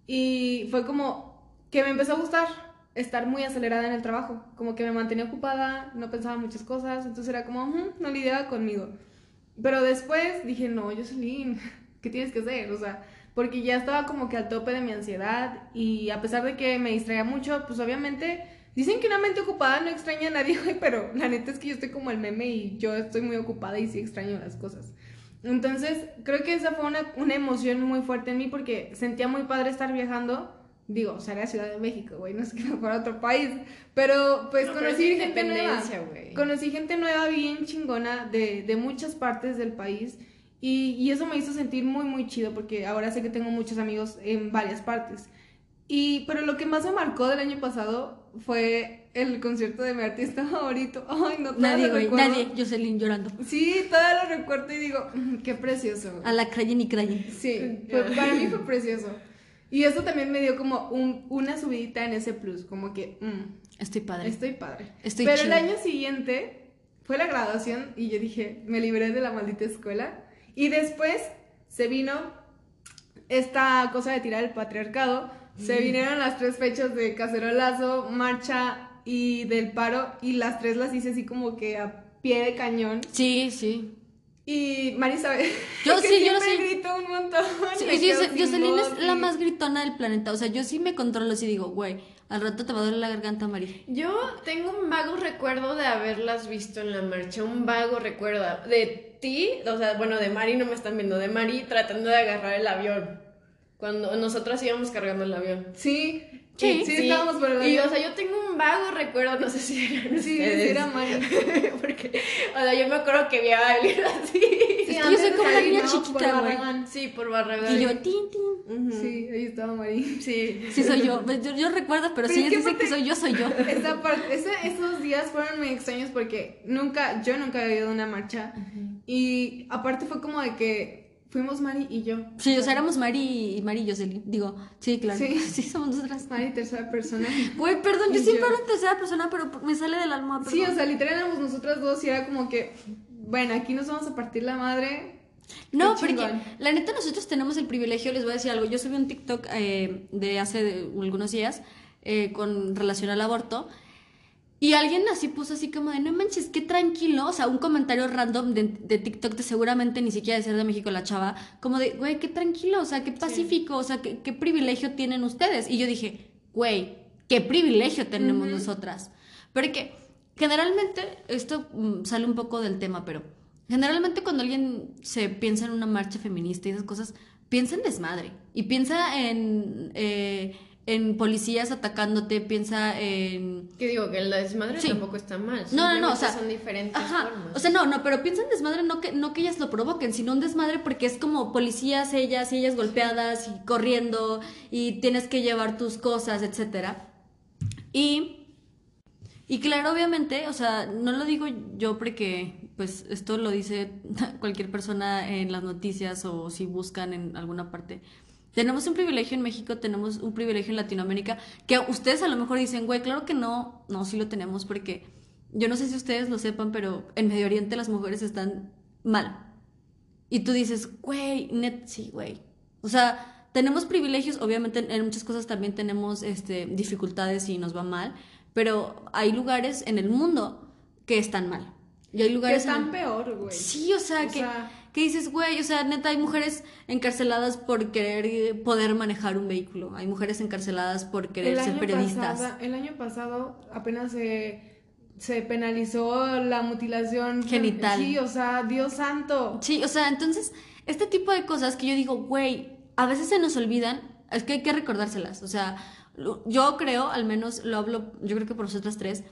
Y fue como que me empezó a gustar estar muy acelerada en el trabajo. Como que me mantenía ocupada, no pensaba muchas cosas. Entonces era como, "Ujú, no lidiaba conmigo. Pero después dije, no, Jocelyn, (laughs) ¿qué tienes que hacer? O sea, porque ya estaba como que al tope de mi ansiedad y a pesar de que me distraía mucho, pues obviamente dicen que una mente ocupada no extraña a nadie, (laughs) pero la neta es que yo estoy como el meme y yo estoy muy ocupada y sí extraño las cosas. Entonces, creo que esa fue una, una emoción muy fuerte en mí porque sentía muy padre estar viajando. Digo, o sea, era Ciudad de México, güey, no es que fuera otro país, pero pues No, pero conocí es gente nueva. güey. Conocí gente nueva bien chingona de, de muchas partes del país y, y eso me hizo sentir muy, muy chido porque ahora sé que tengo muchos amigos en varias partes. Y, pero lo que más me marcó del año pasado fue el concierto de mi artista (laughs) favorito. Ay, no, Nadie, lo güey, nadie. Jocelyn llorando. Sí, todavía lo recuerdo y digo, "Mm, qué precioso. A la crayen y crayen. Sí, (laughs) fue- para mí fue precioso. Y eso también me dio como un- una subidita en ese plus, como que, mm, Estoy padre. estoy padre. Estoy Pero el año siguiente fue la graduación y yo dije, me libré de la maldita escuela. Y después se vino esta cosa de tirar el patriarcado. Se vinieron las tres fechas de cacerolazo, marcha y del paro. Y las tres las hice así como que a pie de cañón. Sí, sí. Y Mari sabe. (laughs) Yo que sí, yo sí. grito un montón. (laughs) Sí, Jocelyn es la más gritona del planeta. O sea, yo sí me controlo así digo, güey, al rato te va a doler la garganta, Mari. Yo tengo un vago recuerdo de haberlas visto en la marcha, un vago recuerdo de ti, o sea, bueno, de Mari no me están viendo, de Mari tratando de agarrar el avión. Cuando nosotras íbamos cargando el avión. Sí, Sí, sí, estábamos por el Y o sea, yo tengo un vago recuerdo, no sé si eran Sí, sí, era Mari. (laughs) Porque, o sea, yo me acuerdo que vi a Evelyn así. Es que yo soy como la niña ¿no? chiquita, güey. Sí, por Barragán. Y yo, tin, tin. Sí, ahí estaba Mari. Sí. Sí, soy yo. Pues Yo, yo recuerdo, pero Pero si es que dicen que aparte- soy yo, soy yo. Esa parte, ese- esos días fueron muy extraños porque nunca, yo nunca había ido a una marcha. Y aparte fue como de que fuimos Mari y yo. Sí, o sea, éramos Mari y Mari y Jocelyn. Digo, sí, claro. Sí. (laughs) Sí, somos nosotras. Mari, tercera persona. Güey, perdón, yo siempre hablo en tercera persona, pero me sale del alma. Perdón. Sí, o sea, literal éramos nosotras dos y era como que, bueno, aquí nos vamos a partir la madre. No, porque la neta nosotros tenemos el privilegio, les voy a decir algo, yo subí un TikTok eh, de hace de- algunos días eh, con relación al aborto y alguien así puso así como de, no manches, qué tranquilo, o sea, un comentario random de, de TikTok de seguramente ni siquiera de ser de México la chava, como de, güey, qué tranquilo, o sea, qué pacífico, o sea, qué, qué privilegio tienen ustedes. Y yo dije, güey, qué privilegio tenemos Ujú. nosotras. Porque generalmente, esto mm, sale un poco del tema, pero generalmente cuando alguien se piensa en una marcha feminista y esas cosas, piensa en desmadre y piensa en, eh, en policías atacándote, piensa en... Que digo que el desmadre Sí. tampoco está mal. No, no, no, o sea, son diferentes Ajá, formas. o sea, no, no, pero piensa en desmadre no que, no que ellas lo provoquen, sino un desmadre porque es como policías ellas y ellas golpeadas y corriendo y tienes que llevar tus cosas, etcétera. Y y claro, obviamente, o sea, no lo digo yo porque, pues, esto lo dice (laughs) cualquier persona en las noticias o si buscan en alguna parte. Tenemos un privilegio en México, tenemos un privilegio en Latinoamérica, que ustedes a lo mejor dicen, güey, claro que no, no, sí lo tenemos porque yo no sé si ustedes lo sepan, pero en Medio Oriente las mujeres están mal. Y tú dices, güey, net, sí, güey. O sea, tenemos privilegios, obviamente en- en muchas cosas también tenemos este, dificultades y nos va mal, pero hay lugares en el mundo que están mal. Y hay Que lugares en están el- peor, güey. Sí, o sea, O que, sea- que dices, güey, o sea, neta, hay mujeres encarceladas por querer eh, poder manejar un vehículo. Hay mujeres encarceladas por querer ser periodistas. el año pasado apenas se, se penalizó la mutilación Genital. Sí, o sea, Dios santo. Sí, o sea, entonces, este tipo de cosas que yo digo, güey, a veces se nos olvidan, es que hay que recordárselas. O sea, yo creo, al menos lo hablo, yo creo que por nosotras tres,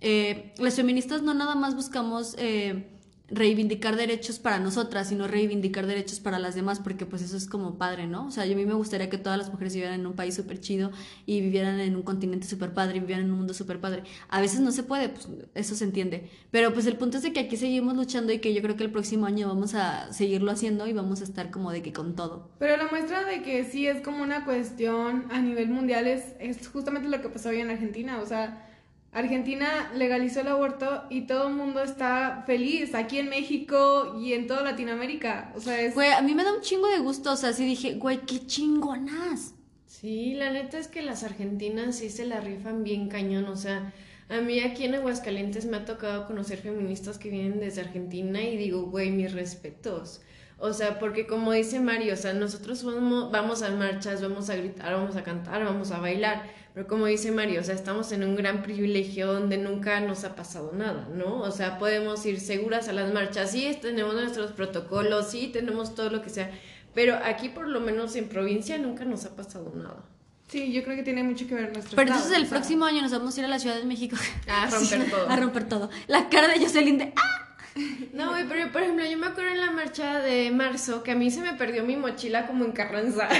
eh, las feministas no nada más buscamos eh, reivindicar derechos para nosotras, sino reivindicar derechos para las demás, porque pues eso es como padre, ¿no? O sea, yo a mí me gustaría que todas las mujeres vivieran en un país súper chido y vivieran en un continente súper padre y vivieran en un mundo súper padre. A veces no se puede, pues eso se entiende. Pero pues el punto es de que aquí seguimos luchando y que yo creo que el próximo año vamos a seguirlo haciendo y vamos a estar como de que con todo. Pero la muestra de que sí es como una cuestión a nivel mundial es, es justamente lo que pasó hoy en Argentina, o sea Argentina legalizó el aborto y todo el mundo está feliz aquí en México y en toda Latinoamérica. O sea, es... Güey, a mí me da un chingo de gusto. O sea, sí dije, güey, qué chingonas. Sí, la neta es que las argentinas sí se la rifan bien cañón. O sea, a mí aquí en Aguascalientes me ha tocado conocer feministas que vienen desde Argentina y digo, güey, mis respetos. O sea, porque como dice Mario, o sea, nosotros vamos, vamos a marchas, vamos a gritar, vamos a cantar, vamos a bailar pero como dice Mario, o sea, estamos en un gran privilegio donde nunca nos ha pasado nada, ¿no? O sea, podemos ir seguras a las marchas, sí, tenemos nuestros protocolos, sí, tenemos todo lo que sea, pero aquí por lo menos en provincia nunca nos ha pasado nada. Sí, yo creo que tiene mucho que ver nuestro Pero entonces el próximo año nos vamos a ir a la Ciudad de México. A (laughs) romper todo. A romper todo. La cara de Jocelyn de ¡ah! (laughs) No, pero por ejemplo, yo me acuerdo en la marcha de marzo que a mí se me perdió mi mochila como en Carranza. (laughs)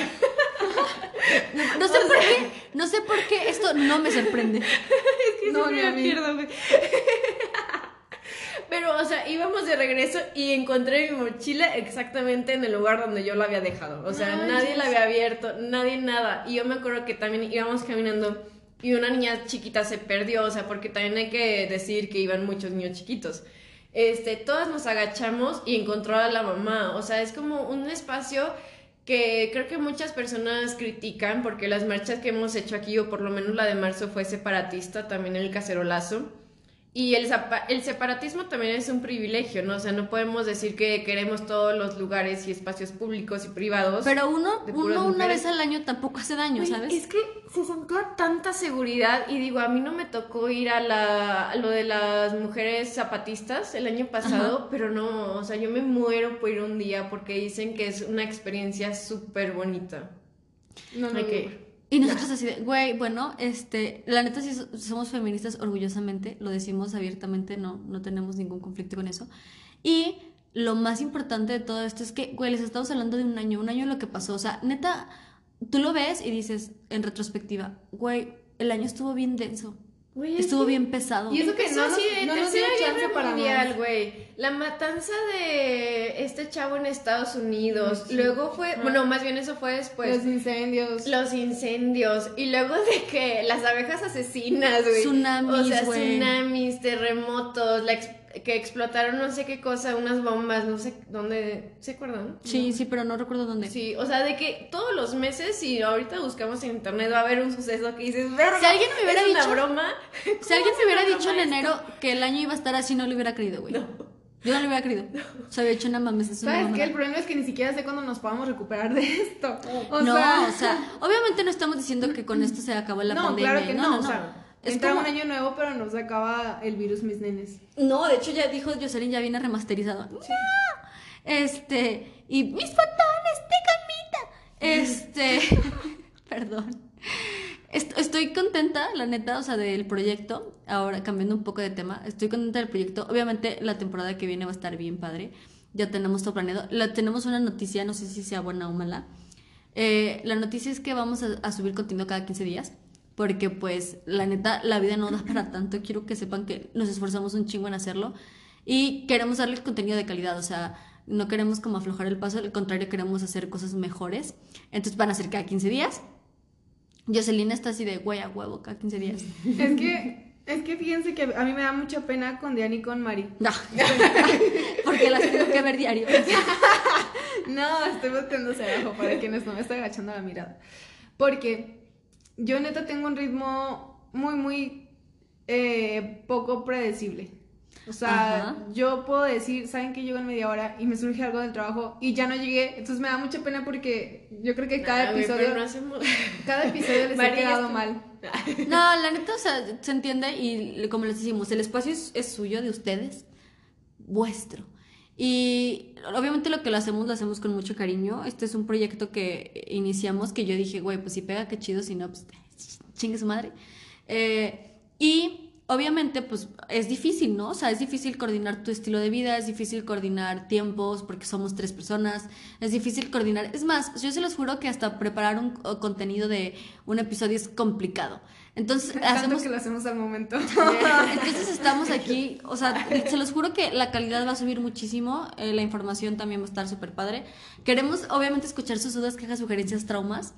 No, sé por qué, no sé por qué esto no me sorprende. (laughs) Es que no, me pierdo, Pero, o sea, íbamos de regreso y encontré mi mochila exactamente en el lugar donde yo la había dejado. O sea, nadie la había abierto, nadie nada. Y yo me acuerdo que también íbamos caminando y una niña chiquita se perdió, o sea, porque también hay que decir que iban muchos niños chiquitos este, todas nos agachamos y encontró a la mamá. O sea, es como un espacio que creo que muchas personas critican porque las marchas que hemos hecho aquí, o por lo menos la de marzo, fue separatista, también el cacerolazo. Y el, el separatismo también es un privilegio, ¿no? O sea, no podemos decir que queremos todos los lugares y espacios públicos y privados. Pero uno, uno una vez al año tampoco hace daño, ¿sabes? Es que se sentía tanta seguridad y digo, a mí no me tocó ir a, la, lo de las mujeres zapatistas el año pasado, pero no, o sea, yo me muero por ir un día porque dicen que es una experiencia súper bonita. No, no, que y nosotros así de, güey, bueno, este, la neta sí somos feministas orgullosamente, lo decimos abiertamente, no, no tenemos ningún conflicto con eso. Y lo más importante de todo esto es que, güey, les estamos hablando de un año, un año lo que pasó, o sea, neta, tú lo ves y dices en retrospectiva, güey, el año estuvo bien denso. Estuvo bien pesado. Y eso que no, sí, no nos dio chance para mundial, güey. La matanza de este chavo en Estados Unidos. Luego fue, bueno, más bien eso fue después. Los incendios. Los incendios. Y luego de que las abejas asesinas, güey. Tsunamis, O sea, tsunamis, terremotos, la que explotaron no sé qué cosa, unas bombas, no sé dónde, ¿se acuerdan? Sí, sí, pero no recuerdo dónde. Sí, o sea, de que todos los meses, y ahorita buscamos en internet, va a haber un suceso que dices, si alguien me hubiera dicho, (laughs) una broma. Si alguien me hubiera dicho en enero que el año iba a estar así, no lo hubiera creído, güey. Yo no lo hubiera creído. O sea, había hecho una mames. Es ¿Sabes qué? El problema es que ni siquiera sé cuándo nos podamos recuperar de esto. O no, o sea, obviamente no estamos diciendo que con esto se acabó la pandemia. Claro que no, no, o sea es Entra un año nuevo, pero no se acaba el virus, mis nenes. No, de hecho ya dijo Jocelyn, ya viene remasterizado. Este, y mis botones de camita. Este, (laughs) perdón. Estoy contenta, la neta, o sea, del proyecto. Ahora, cambiando un poco de tema, estoy contenta del proyecto. Obviamente, la temporada que viene va a estar bien padre. Ya tenemos todo planeado. La, tenemos una noticia, no sé si sea buena o mala. Eh, la noticia es que vamos a subir contenido cada 15 días porque pues la neta la vida no da para tanto, quiero que sepan que nos esforzamos un chingo en hacerlo y queremos darles contenido de calidad, o sea, no queremos como aflojar el paso, al contrario queremos hacer cosas mejores, entonces van a ser cada 15 días. Jocelyn está así de güey a huevo cada 15 días. Es que es que fíjense que a mí me da mucha pena con Diana y con Mari. No. (laughs) Porque las tengo que ver diario. (laughs) no, estoy botándose abajo para quienes no me están agachando la mirada. Porque yo neta tengo un ritmo muy, muy eh, poco predecible. O sea, yo puedo decir, saben que llego en media hora y me surge algo del trabajo y ya no llegué. Entonces me da mucha pena porque yo creo que cada episodio. (laughs) Cada episodio les ha quedado mal. (laughs) No, la neta, o sea, se entiende y como les decimos, el espacio es suyo, de ustedes, vuestro. Y obviamente lo que lo hacemos, lo hacemos con mucho cariño. Este es un proyecto que iniciamos que yo dije, güey, pues si pega, qué chido, si no, pues chingue su madre. Eh, y obviamente, pues es difícil, ¿no? O sea, es difícil coordinar tu estilo de vida, es difícil coordinar tiempos porque somos tres personas, es difícil coordinar. Es más, yo se los juro que hasta preparar un contenido de un episodio es complicado. Entonces, hacemos que lo hacemos al momento. (laughs) Entonces estamos aquí, o sea, se los juro que la calidad va a subir muchísimo, eh, la información también va a estar súper padre. Queremos obviamente escuchar sus dudas, quejas, sugerencias, traumas,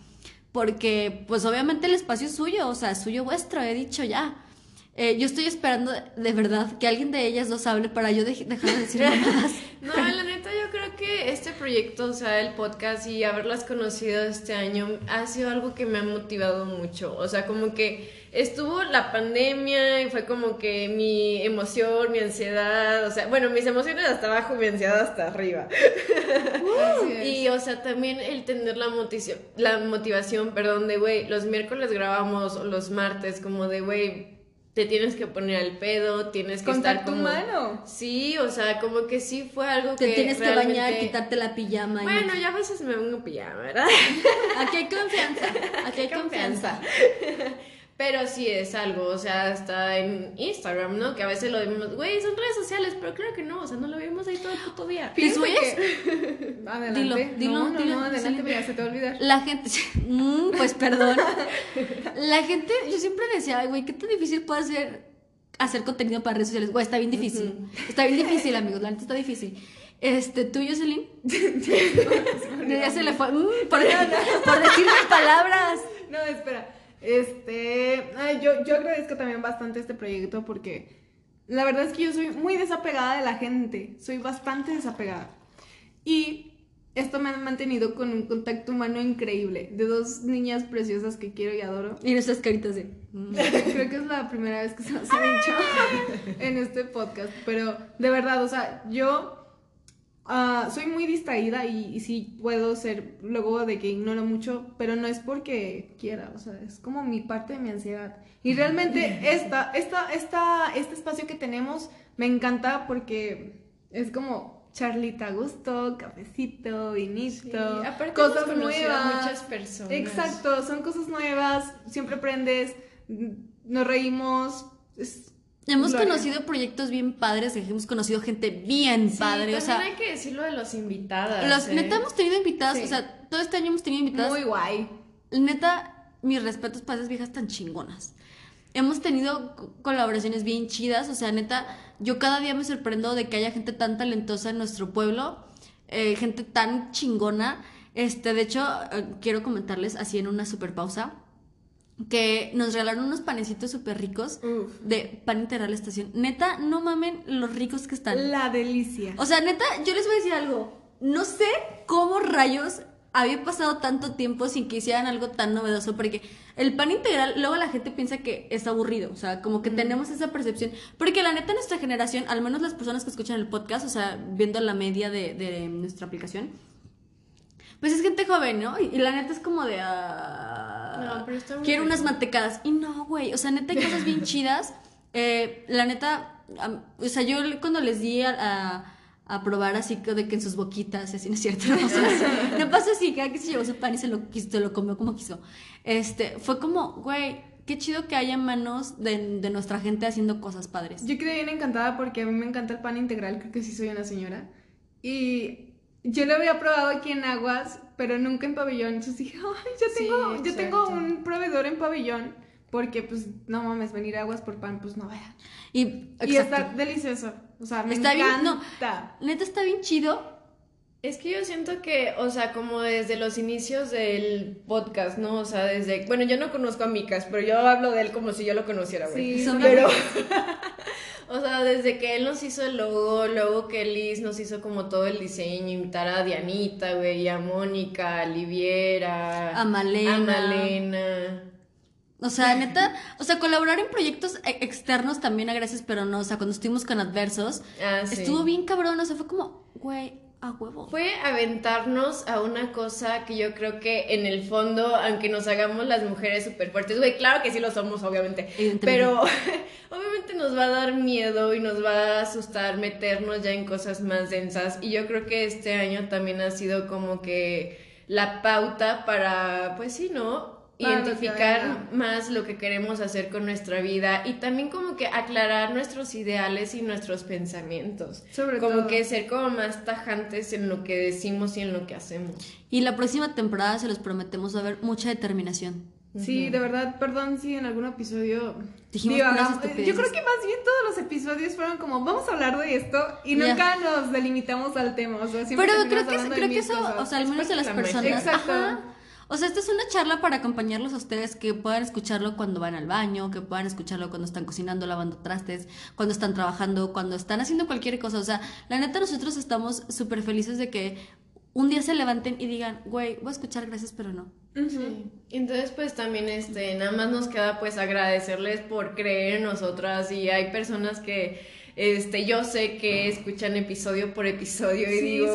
porque pues obviamente el espacio es suyo, o sea, es suyo vuestro, he dicho ya. Eh, yo estoy esperando de verdad que alguien de ellas dos hable para yo dejar de decir nada (laughs) no, la neta, yo creo que este proyecto, o sea, el podcast y haberlas conocido este año ha sido algo que me ha motivado mucho. O sea, como que estuvo la pandemia y fue como que mi emoción, mi ansiedad, o sea, bueno, mis emociones hasta abajo, mi ansiedad hasta arriba. (laughs) y, o sea, también el tener la motivación, la motivación, perdón, de, güey, los miércoles grabamos, los martes, como de, güey te tienes que poner al pedo, tienes que estar como... tu mano. Sí, o sea, como que sí fue algo que Te tienes que bañar, quitarte la pijama. Bueno, ya a veces me pongo pijama, ¿verdad? Aquí hay confianza, aquí hay confianza. Pero sí es algo, o sea, está en Instagram, ¿no? Que a veces lo vemos, güey, son redes sociales, pero claro que no, o sea, no lo vemos ahí todo el puto día. ¿Te Adelante. Dilo, dilo, no, no, dilo. No, adelante, mira, se te va a olvidar. La gente, mm, pues perdón. La gente, yo siempre decía, güey, qué tan difícil puede ser hacer contenido para redes sociales. Güey, está bien difícil. Está bien difícil, amigos, la neta está difícil. Este, ¿tú, Jocelyn? ya se le fue. Mm, por, por decirme palabras. No, espera. Este, yo, yo agradezco también bastante este proyecto porque la verdad es que yo soy muy desapegada de la gente, soy bastante desapegada. Y esto me ha mantenido con un contacto humano increíble, de dos niñas preciosas que quiero y adoro. Y nuestras caritas de... (laughs) Mm. Creo que es la primera vez que se nos ha dicho (laughs) en este podcast, pero de verdad, o sea, yo Ah, soy muy distraída y, sí puedo ser luego de que ignoro mucho, pero no es porque quiera, o sea, es como mi parte de mi ansiedad. Y realmente (laughs) esta, esta, esta, este espacio que tenemos me encanta porque es como charlita gusto, cafecito, vinito, cosas nuevas. muchas personas. Exacto, son cosas nuevas, siempre aprendes, nos reímos, es Hemos conocido proyectos bien padres, hemos conocido gente bien padre. o sea, hay que decirlo de los invitados. Los, ¿eh? Neta, hemos tenido invitados, o sea, todo este año hemos tenido invitados. Muy guay. Neta, mis respetos para esas viejas tan chingonas. Hemos tenido colaboraciones bien chidas, o sea, neta, yo cada día me sorprendo de que haya gente tan talentosa en nuestro pueblo, eh, gente tan chingona. Este, de hecho, eh, quiero comentarles así en una super pausa que nos regalaron unos panecitos súper ricos de pan integral estación. Neta, no mamen los ricos que están. La delicia. O sea, neta, yo les voy a decir algo. No sé cómo rayos había pasado tanto tiempo sin que hicieran algo tan novedoso, porque el pan integral, luego la gente piensa que es aburrido, o sea, como que tenemos esa percepción, porque la neta nuestra generación, al menos las personas que escuchan el podcast, o sea, viendo la media de, de nuestra aplicación, pues es gente joven, ¿no? Y, la neta es como de... Uh, no, pero está quiero unas mantecadas. Y no, güey, o sea, neta hay cosas bien (laughs) chidas. Eh, la neta, o sea, yo cuando les di a, a, probar así de que en sus boquitas, así no es cierto, no pasa así, no pasa así, cada que se llevó su pan y se lo, se lo comió como quiso. Este, fue como, güey, qué chido que haya manos de, de, nuestra gente haciendo cosas padres. Yo quedé bien encantada porque a mí me encanta el pan integral, creo que sí soy una señora. Y yo lo había probado aquí en Aguas, pero nunca en pabellón. Entonces dije, ay, yo tengo, yo tengo un proveedor en pabellón. Porque, pues, no mames, venir a Aguas por pan, pues no vea. Y, y está delicioso. O sea, me está encanta. Bien, neta está bien chido. Es que yo siento que, o sea, como desde los inicios del podcast, ¿no? O sea, desde. Bueno, yo no conozco a Micas, pero yo hablo de él como si yo lo conociera, güey. Sí, pero. (laughs) O sea, desde que él nos hizo el logo, luego que Liz nos hizo como todo el diseño, invitar a Dianita, güey, a Mónica, a Liviera, a Malena. A Malena. O sea, neta, o sea, colaborar en proyectos e-, externos también a gracias, pero no, o sea, cuando estuvimos con Adversos, ah, estuvo bien cabrón, o sea, fue como, güey, a huevo. Fue aventarnos a una cosa que yo creo que en el fondo, aunque nos hagamos las mujeres súper fuertes, güey, claro que sí lo somos, obviamente, pero (laughs) obviamente nos va a dar miedo y nos va a asustar meternos ya en cosas más densas y yo creo que este año también ha sido como que la pauta para, pues sí, ¿no? Identificar más lo que queremos hacer con nuestra vida y también como que aclarar nuestros ideales y nuestros pensamientos. Sobre como que ser como más tajantes en lo que decimos y en lo que hacemos. Y la próxima temporada se los prometemos a ver mucha determinación. Sí, de verdad, perdón si en algún episodio Dijimos Digo, estupideces. yo creo que más bien todos los episodios fueron como vamos a hablar de esto y nunca nos delimitamos al tema, o sea, siempre Pero creo que, creo que eso, cosas. o sea, al menos de las personas. Exacto. Ajá. O sea, esta es una charla para acompañarlos a ustedes que puedan escucharlo cuando van al baño, que puedan escucharlo cuando están cocinando, lavando trastes, cuando están trabajando, cuando están haciendo cualquier cosa. O sea, la neta, nosotros estamos súper felices de que un día se levanten y digan, güey, voy a escuchar gracias, pero no. Sí. Entonces, pues también, este, nada más nos queda pues agradecerles por creer en nosotras y hay personas que, este, yo sé que escuchan episodio por episodio y Sí, digo,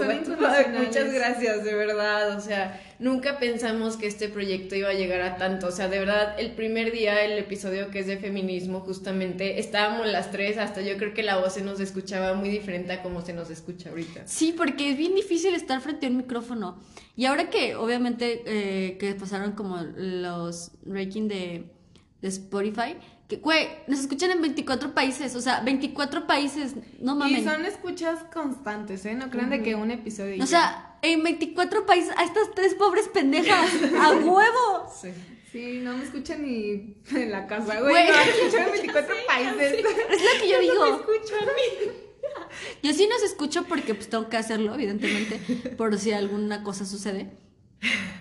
muchas gracias, de verdad, o sea, nunca pensamos que este proyecto iba a llegar a tanto, o sea, de verdad, el primer día, el episodio que es de feminismo, justamente, estábamos las tres, hasta yo creo que la voz se nos escuchaba muy diferente a como se nos escucha ahorita. Sí, porque es bien difícil estar frente a un micrófono. Y ahora que obviamente eh, que pasaron como los ranking de, de Spotify, que, güey, nos escuchan en 24 países, o sea, 24 países, no Y mames. son escuchas constantes, ¿eh? No crean de que un episodio. y O ya. sea, en 24 países, a estas tres pobres pendejas, a (laughs) huevo. Sí. Sí, no me escuchan ni en la casa, güey. Güey. No, me escuchan en 24 (laughs) países. Es lo que yo (laughs) No me digo. escuchan ni. Yo sí nos escucho porque pues tengo que hacerlo, evidentemente, por si alguna cosa sucede.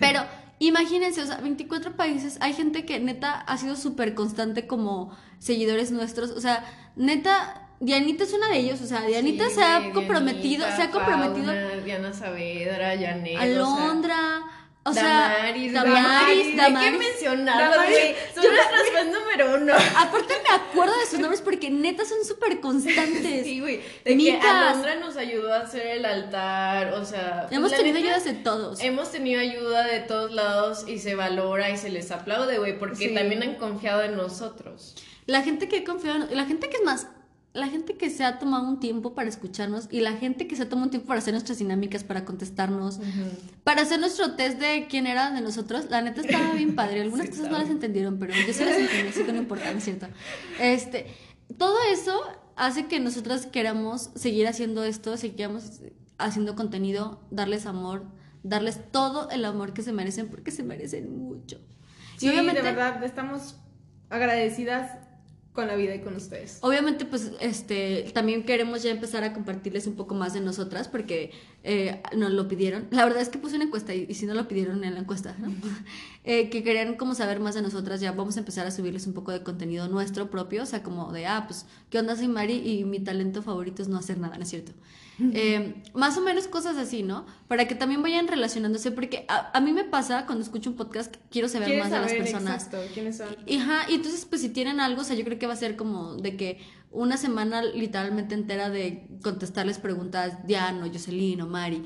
Pero imagínense, o sea, 24 países, hay gente que neta ha sido súper constante como seguidores nuestros, o sea, neta, Dianita es una de ellos, o sea, Dianita Sí, se ha comprometido, Dianita, se ha comprometido Fauna, Diana Saavedra, Janet, Alondra, o sea, Damaris, Damaris, Damaris, Hay Damaris. que mencionarlas, Damaris, güey. Son yo- nuestras fans número uno. (laughs) Aparte me acuerdo de sus nombres porque neta son súper constantes. Sí, güey. De que Micas. Alondra nos ayudó a hacer el altar, o sea... pues, Hemos tenido neta, ayudas de todos. Hemos tenido ayuda de todos lados y se valora y se les aplaude, güey, porque Sí. también han confiado en nosotros. La gente que confía, la gente que es más, la gente que se ha tomado un tiempo para escucharnos y la gente que se ha tomado un tiempo para hacer nuestras dinámicas, para contestarnos, para hacer nuestro test de quién era de nosotros, la neta estaba bien padre. (laughs) Algunas Sí, cosas no las entendieron, pero yo sí las entendí, así que no importa, es cierto. Este, todo eso hace que nosotras queramos seguir haciendo esto, seguimos haciendo contenido, darles amor, darles todo el amor que se merecen, porque se merecen mucho. Sí, de verdad, estamos agradecidas con la vida y con ustedes. Obviamente, pues, este, también queremos ya empezar a compartirles un poco más de nosotras porque eh, nos lo pidieron. La verdad es que puse una encuesta y, si no lo pidieron en la encuesta, ¿no? (laughs) Eh, que querían como saber más de nosotras, ya vamos a empezar a subirles un poco de contenido nuestro propio, o sea, como de, ah, pues, ¿qué onda soy Mari? Y mi talento favorito es no hacer nada, ¿no es cierto? Eh, más o menos cosas así, ¿no? Para que también vayan relacionándose, porque a, a mí me pasa cuando escucho un podcast que quiero saber ¿Quieres más de las personas. exacto quiénes son? Y, Ajá, y entonces pues si tienen algo, o sea, yo creo que va a ser como de que una semana literalmente entera de contestarles preguntas Diana, o Jocelyn o Mari.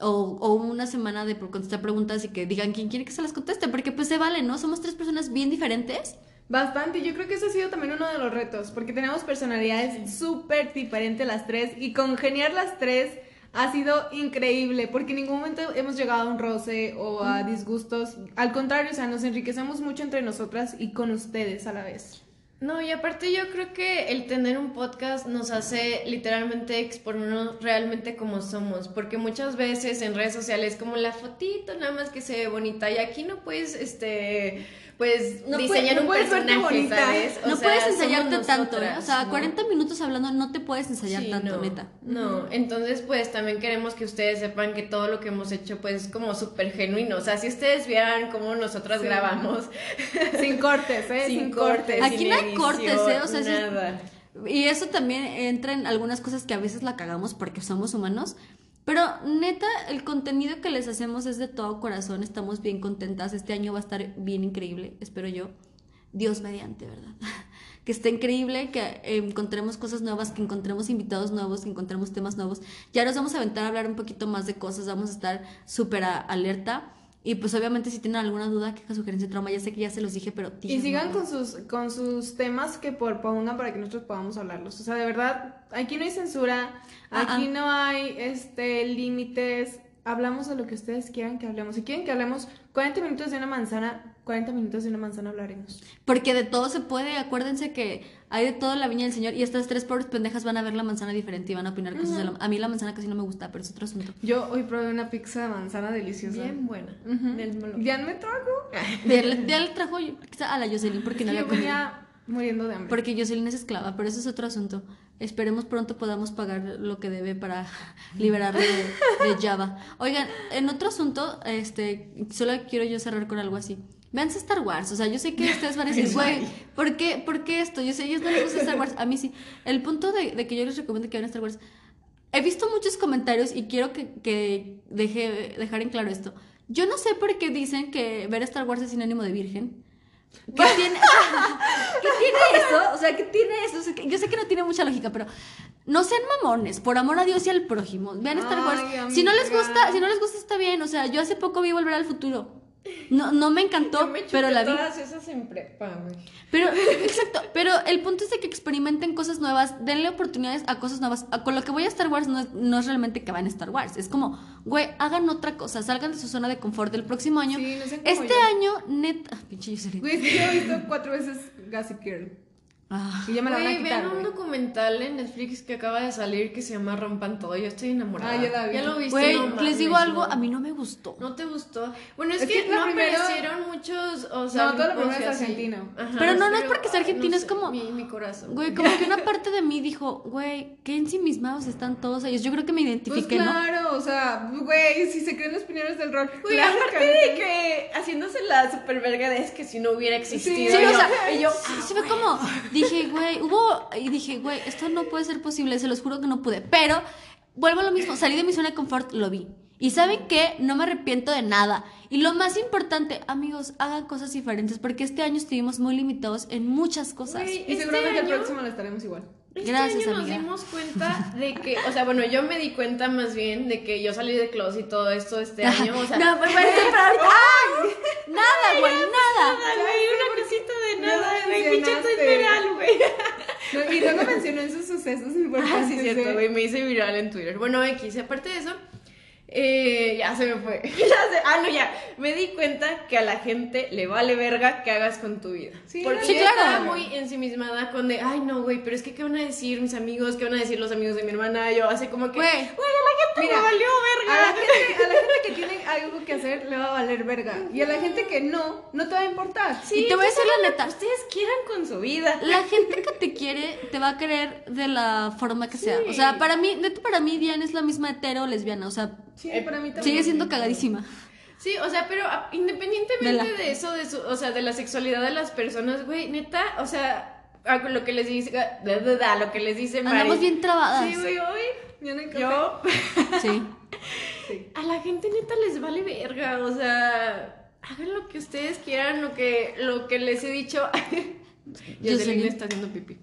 O, o una semana de contestar preguntas y que digan quién quiere que se las conteste, porque pues se vale, ¿no? Somos tres personas bien diferentes. Bastante, yo creo que eso ha sido también uno de los retos, porque tenemos personalidades súper diferentes las tres y congeniar las tres ha sido increíble, porque en ningún momento hemos llegado a un roce o a disgustos, al contrario, o sea, nos enriquecemos mucho entre nosotras y con ustedes a la vez. No, y aparte yo creo que el tener un podcast nos hace literalmente exponernos realmente como somos, porque muchas veces en redes sociales como la fotito nada más que se ve bonita y aquí no puedes, este, pues No diseñar puede- no un personaje, bonita. ¿sabes? O no sea, puedes ensayarte tanto, ¿eh? O sea, ¿no? 40 minutos hablando no te puedes ensayar Sí, tanto, no, neta. No, entonces pues también queremos que ustedes sepan que todo lo que hemos hecho pues es como súper genuino, o sea, si ustedes vieran cómo nosotras Sí. grabamos (laughs) Sin cortes, ¿eh? sin cortes, Aquí sin no hay cortes, ¿eh? O sea, es- nada. Y eso también entra en algunas cosas que a veces la cagamos porque somos humanos. Pero neta, el contenido que les hacemos es de todo corazón. Estamos bien contentas. Este año va a estar bien increíble, espero yo. Dios mediante, ¿verdad? (laughs) Que esté increíble, que eh, encontremos cosas nuevas, que encontremos invitados nuevos, que encontremos temas nuevos. Ya nos vamos a aventar a hablar un poquito más de cosas, vamos a estar súper alerta. Y pues obviamente si tienen alguna duda, queja, sugerencia, trauma, ya sé que ya se los dije, pero... Y sigan con sus, con sus temas que propongan para que nosotros podamos hablarlos. O sea, de verdad, aquí no hay censura, Ah, aquí no hay este límites. Hablamos de lo que ustedes quieran que hablemos. Si quieren que hablemos 40 minutos de una manzana, 40 minutos de una manzana hablaremos. Porque de todo se puede, acuérdense que hay de todo en la viña del Señor y estas tres pobres pendejas van a ver la manzana diferente y van a opinar cosas de la... A mí la manzana casi no me gusta, pero es otro asunto. Yo hoy probé una pizza de manzana deliciosa. Bien buena. Ujú. Del melón. Dian me trajo. (laughs) Ya le, ya le trajo a la Jocelyn porque no yo había comido. venía muriendo de hambre. Porque Jocelyn es esclava, pero eso es otro asunto. Esperemos pronto podamos pagar lo que debe para (laughs) liberarle de, de Java. Oigan, en otro asunto, este, solo quiero yo cerrar con algo así. Veanse Star Wars, o sea, yo sé que ustedes van a (laughs) decir, güey, ¿por qué, ¿por qué esto? Yo sé, ellos no les gusta Star Wars, a mí sí. El punto de, de que yo les recomiendo que vean Star Wars, he visto muchos comentarios y quiero que, que deje, dejar en claro esto. Yo no sé por qué dicen que ver Star Wars es sinónimo de virgen. ¿Qué (laughs) tiene, (laughs) ¿Qué tiene eso? O sea, ¿qué tiene eso? O sea, yo sé que no tiene mucha lógica, pero no sean mamones, por amor a Dios y al prójimo. Vean Star Wars. Ay, si no les gusta, si no les gusta está bien. O sea, yo hace poco vi Volver al Futuro. No, no me encantó, Yo me chuté pero la vi. todas esas en prepa, güey. Pero, (laughs) exacto, pero el punto es de que experimenten cosas nuevas, denle oportunidades a cosas nuevas. Con lo que voy a Star Wars no es, no es realmente que van a Star Wars, es como, güey, hagan otra cosa, salgan de su zona de confort del próximo año. Sí, no como este yo. año, neta, ah, pinche. Güey, yo he visto cuatro veces Gossip Girl. Ah. Y ya me la van a quitar, vean un documental en Netflix que acaba de salir que se llama Rompan Todo. Yo estoy enamorada. Ah, ya la vi. lo viste. Güey, No les digo algo, a mí no me gustó. ¿No te gustó? Bueno, es, Es que, no primera- aparecieron muchos, o sea... No, todo lo primero es argentino. Ajá, Pero no, no es porque sea ay, argentino, no es como- Mi, mi corazón. Güey, como que una parte de mí dijo, güey, qué ensimismados están todos ellos. Yo creo que me Pues identifiqué, ¿no? claro, o sea, güey, si se creen los pioneros del rock. Güey, claro aparte que- de que haciéndose la super verga de es que si no hubiera existido. Sí, o yo- sea, y yo, sí, sí fue como, dije, güey, hubo, y dije, güey, esto no puede ser posible, se los juro que no pude. Pero, vuelvo a lo mismo, salí de mi zona de confort, lo vi. Y saben qué, no me arrepiento de nada. Y lo más importante, amigos, hagan cosas diferentes, porque este año estuvimos muy limitados en muchas cosas. Güey, Y Este seguramente el próximo lo estaremos igual. Este Gracias, año nos amiga. dimos cuenta (laughs) de que, o sea, bueno, yo me di cuenta más bien de que yo salí de closet y todo esto este año, o sea, no, pues (laughs) ahorita- ¡Ay! Nada, güey, nada. Una cosita de nada, güey, mi chato es mencionaste. real, güey. No, y luego mencionó esos sucesos importantes. Ah, sí, cierto, de- güey, me hice viral en Twitter. Bueno, X, aparte de eso, eh, ya se me fue. (laughs) Ya se- ah, no, ya. Me di cuenta que a la gente le vale verga que hagas con tu vida. Sí, Porque Sí, yo claro. estaba muy ensimismada con de, ay, no, güey, pero es que, ¿qué van a decir mis amigos? ¿Qué van a decir los amigos de mi hermana? Yo, así como que, Güey. güey, a la gente Mira, me valió A la, verga. gente, a la gente que tiene algo que hacer le va a valer verga. Y a la gente que no, no te va a importar. Y te voy a decir la neta. Ustedes quieran con su vida. La gente que te quiere te va a querer de la forma que sea. O sea, para mí, neta, para mí Diana es la misma hetero lesbiana. O sea, Sí, Eh, para mí también. sigue siendo cagadísima. Sí, o sea, pero independientemente de eso, de su, o sea, de la sexualidad de las personas, güey, neta, o sea, a lo que les dice, da, da, da, lo que les dice Mari. Andamos bien trabadas. Sí, güey, hoy Ya no yo (laughs) Sí. Sí. a la gente neta les vale verga, o sea, hagan lo que ustedes quieran, lo que lo que les he dicho. (laughs) Jocelyn Jocelyn. está haciendo pipí.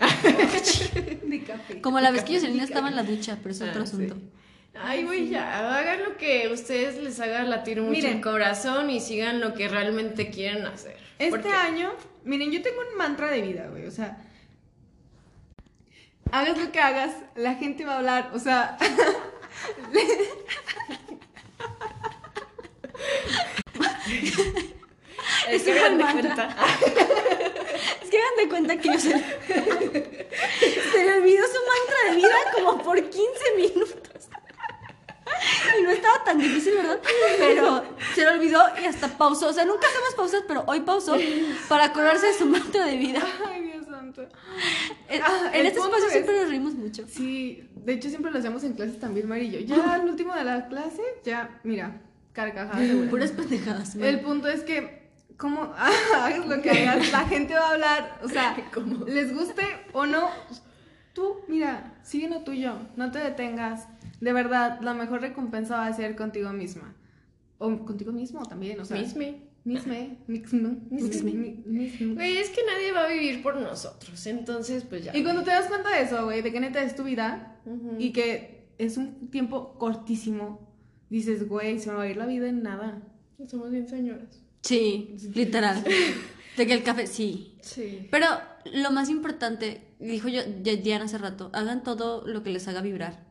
(laughs) De café. Como la vez que Jocelyn estaba en la ducha, pero es otro Ah, sí. Ay, güey, ya, hagan lo que ustedes les haga latir mucho Miren. el corazón y sigan lo que realmente quieren hacer. Este año, miren, yo tengo un mantra de vida, güey. O sea, hagas lo que hagas, la gente va a hablar. O sea, (laughs) Es que hagan de cuenta. Es que hagan de cuenta que Jocelyn se le olvidó su mantra de vida como por 15 minutos. Y no estaba tan difícil, ¿verdad? Pero se le olvidó y hasta pausó. O sea, nunca hacemos pausas, pero hoy pausó para acordarse de su mantra de vida. ay, Dios santo. En, Ah, en este espacio es- siempre nos reímos mucho. Sí, de hecho siempre lo hacemos en clases también, Mari y yo. Ya al último de la clase, ya, mira, carcajadas. Puras pendejadas. man. El punto es que, como (laughs) hagas lo que hagas, la gente va a hablar. O sea, (laughs) les guste o no, tú, mira, sigue lo tuyo, no te detengas. De verdad, la mejor recompensa va a ser contigo misma. O contigo mismo también, o sea. Misme. Misme. Misme. Misme. misme. Güey, es que nadie va a vivir por nosotros, entonces pues ya. Y cuando te das cuenta de eso, güey, de que neta es tu vida y que es un tiempo cortísimo, dices, güey, se me va a ir la vida en nada. Somos bien señoras. Sí, literal. De que el café, sí. Sí. Pero lo más importante, dijo yo ya- Diana hace rato, hagan todo lo que les haga vibrar.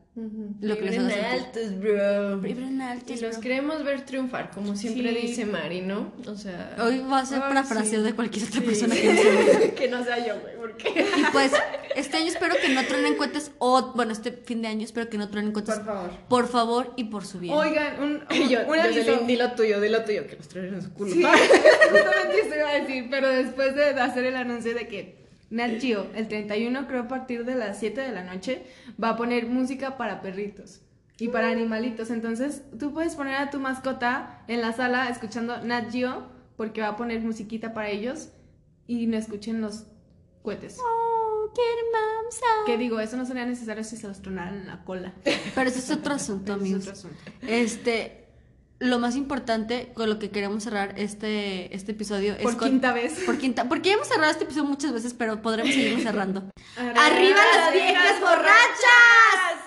Lo que les Vibren haga sentir. altos, bro. Vibren Y altos, los bro. queremos ver triunfar, como siempre Sí. dice Mari, ¿no? O sea... Hoy va a ser Ay, parafraseo sí. de cualquier otra Sí. persona que nos (laughs) oiga. que no sea yo, güey, porque... Y pues, este año espero que no truenen cohetes. O, bueno, este fin de año espero que no truenen cohetes. Por favor. Por favor y por su bien. Oigan, un, (laughs) Y yo, un. Jocelyn, dilo tuyo, dilo tuyo, que los traen en su culo. Sí, (laughs) justamente eso iba a decir, pero después de hacer el anuncio de que Nat Geo, el 31, creo a partir de las 7 de la noche, va a poner música para perritos y para animalitos. Entonces, tú puedes poner a tu mascota en la sala escuchando Nat Geo, porque va a poner musiquita para ellos y no escuchen los cohetes. Oh, qué hermosa. Que digo, eso no sería necesario si se los tronaran en la cola. Pero ese es otro asunto, (laughs) Ese es amigos. otro asunto. Este, lo más importante con lo que queremos cerrar este, este episodio es Por con- quinta vez. Por quinta, porque ya hemos cerrado este episodio muchas veces, pero podremos seguirlo cerrando. (laughs) Arriba ¡Arriba las viejas borrachas!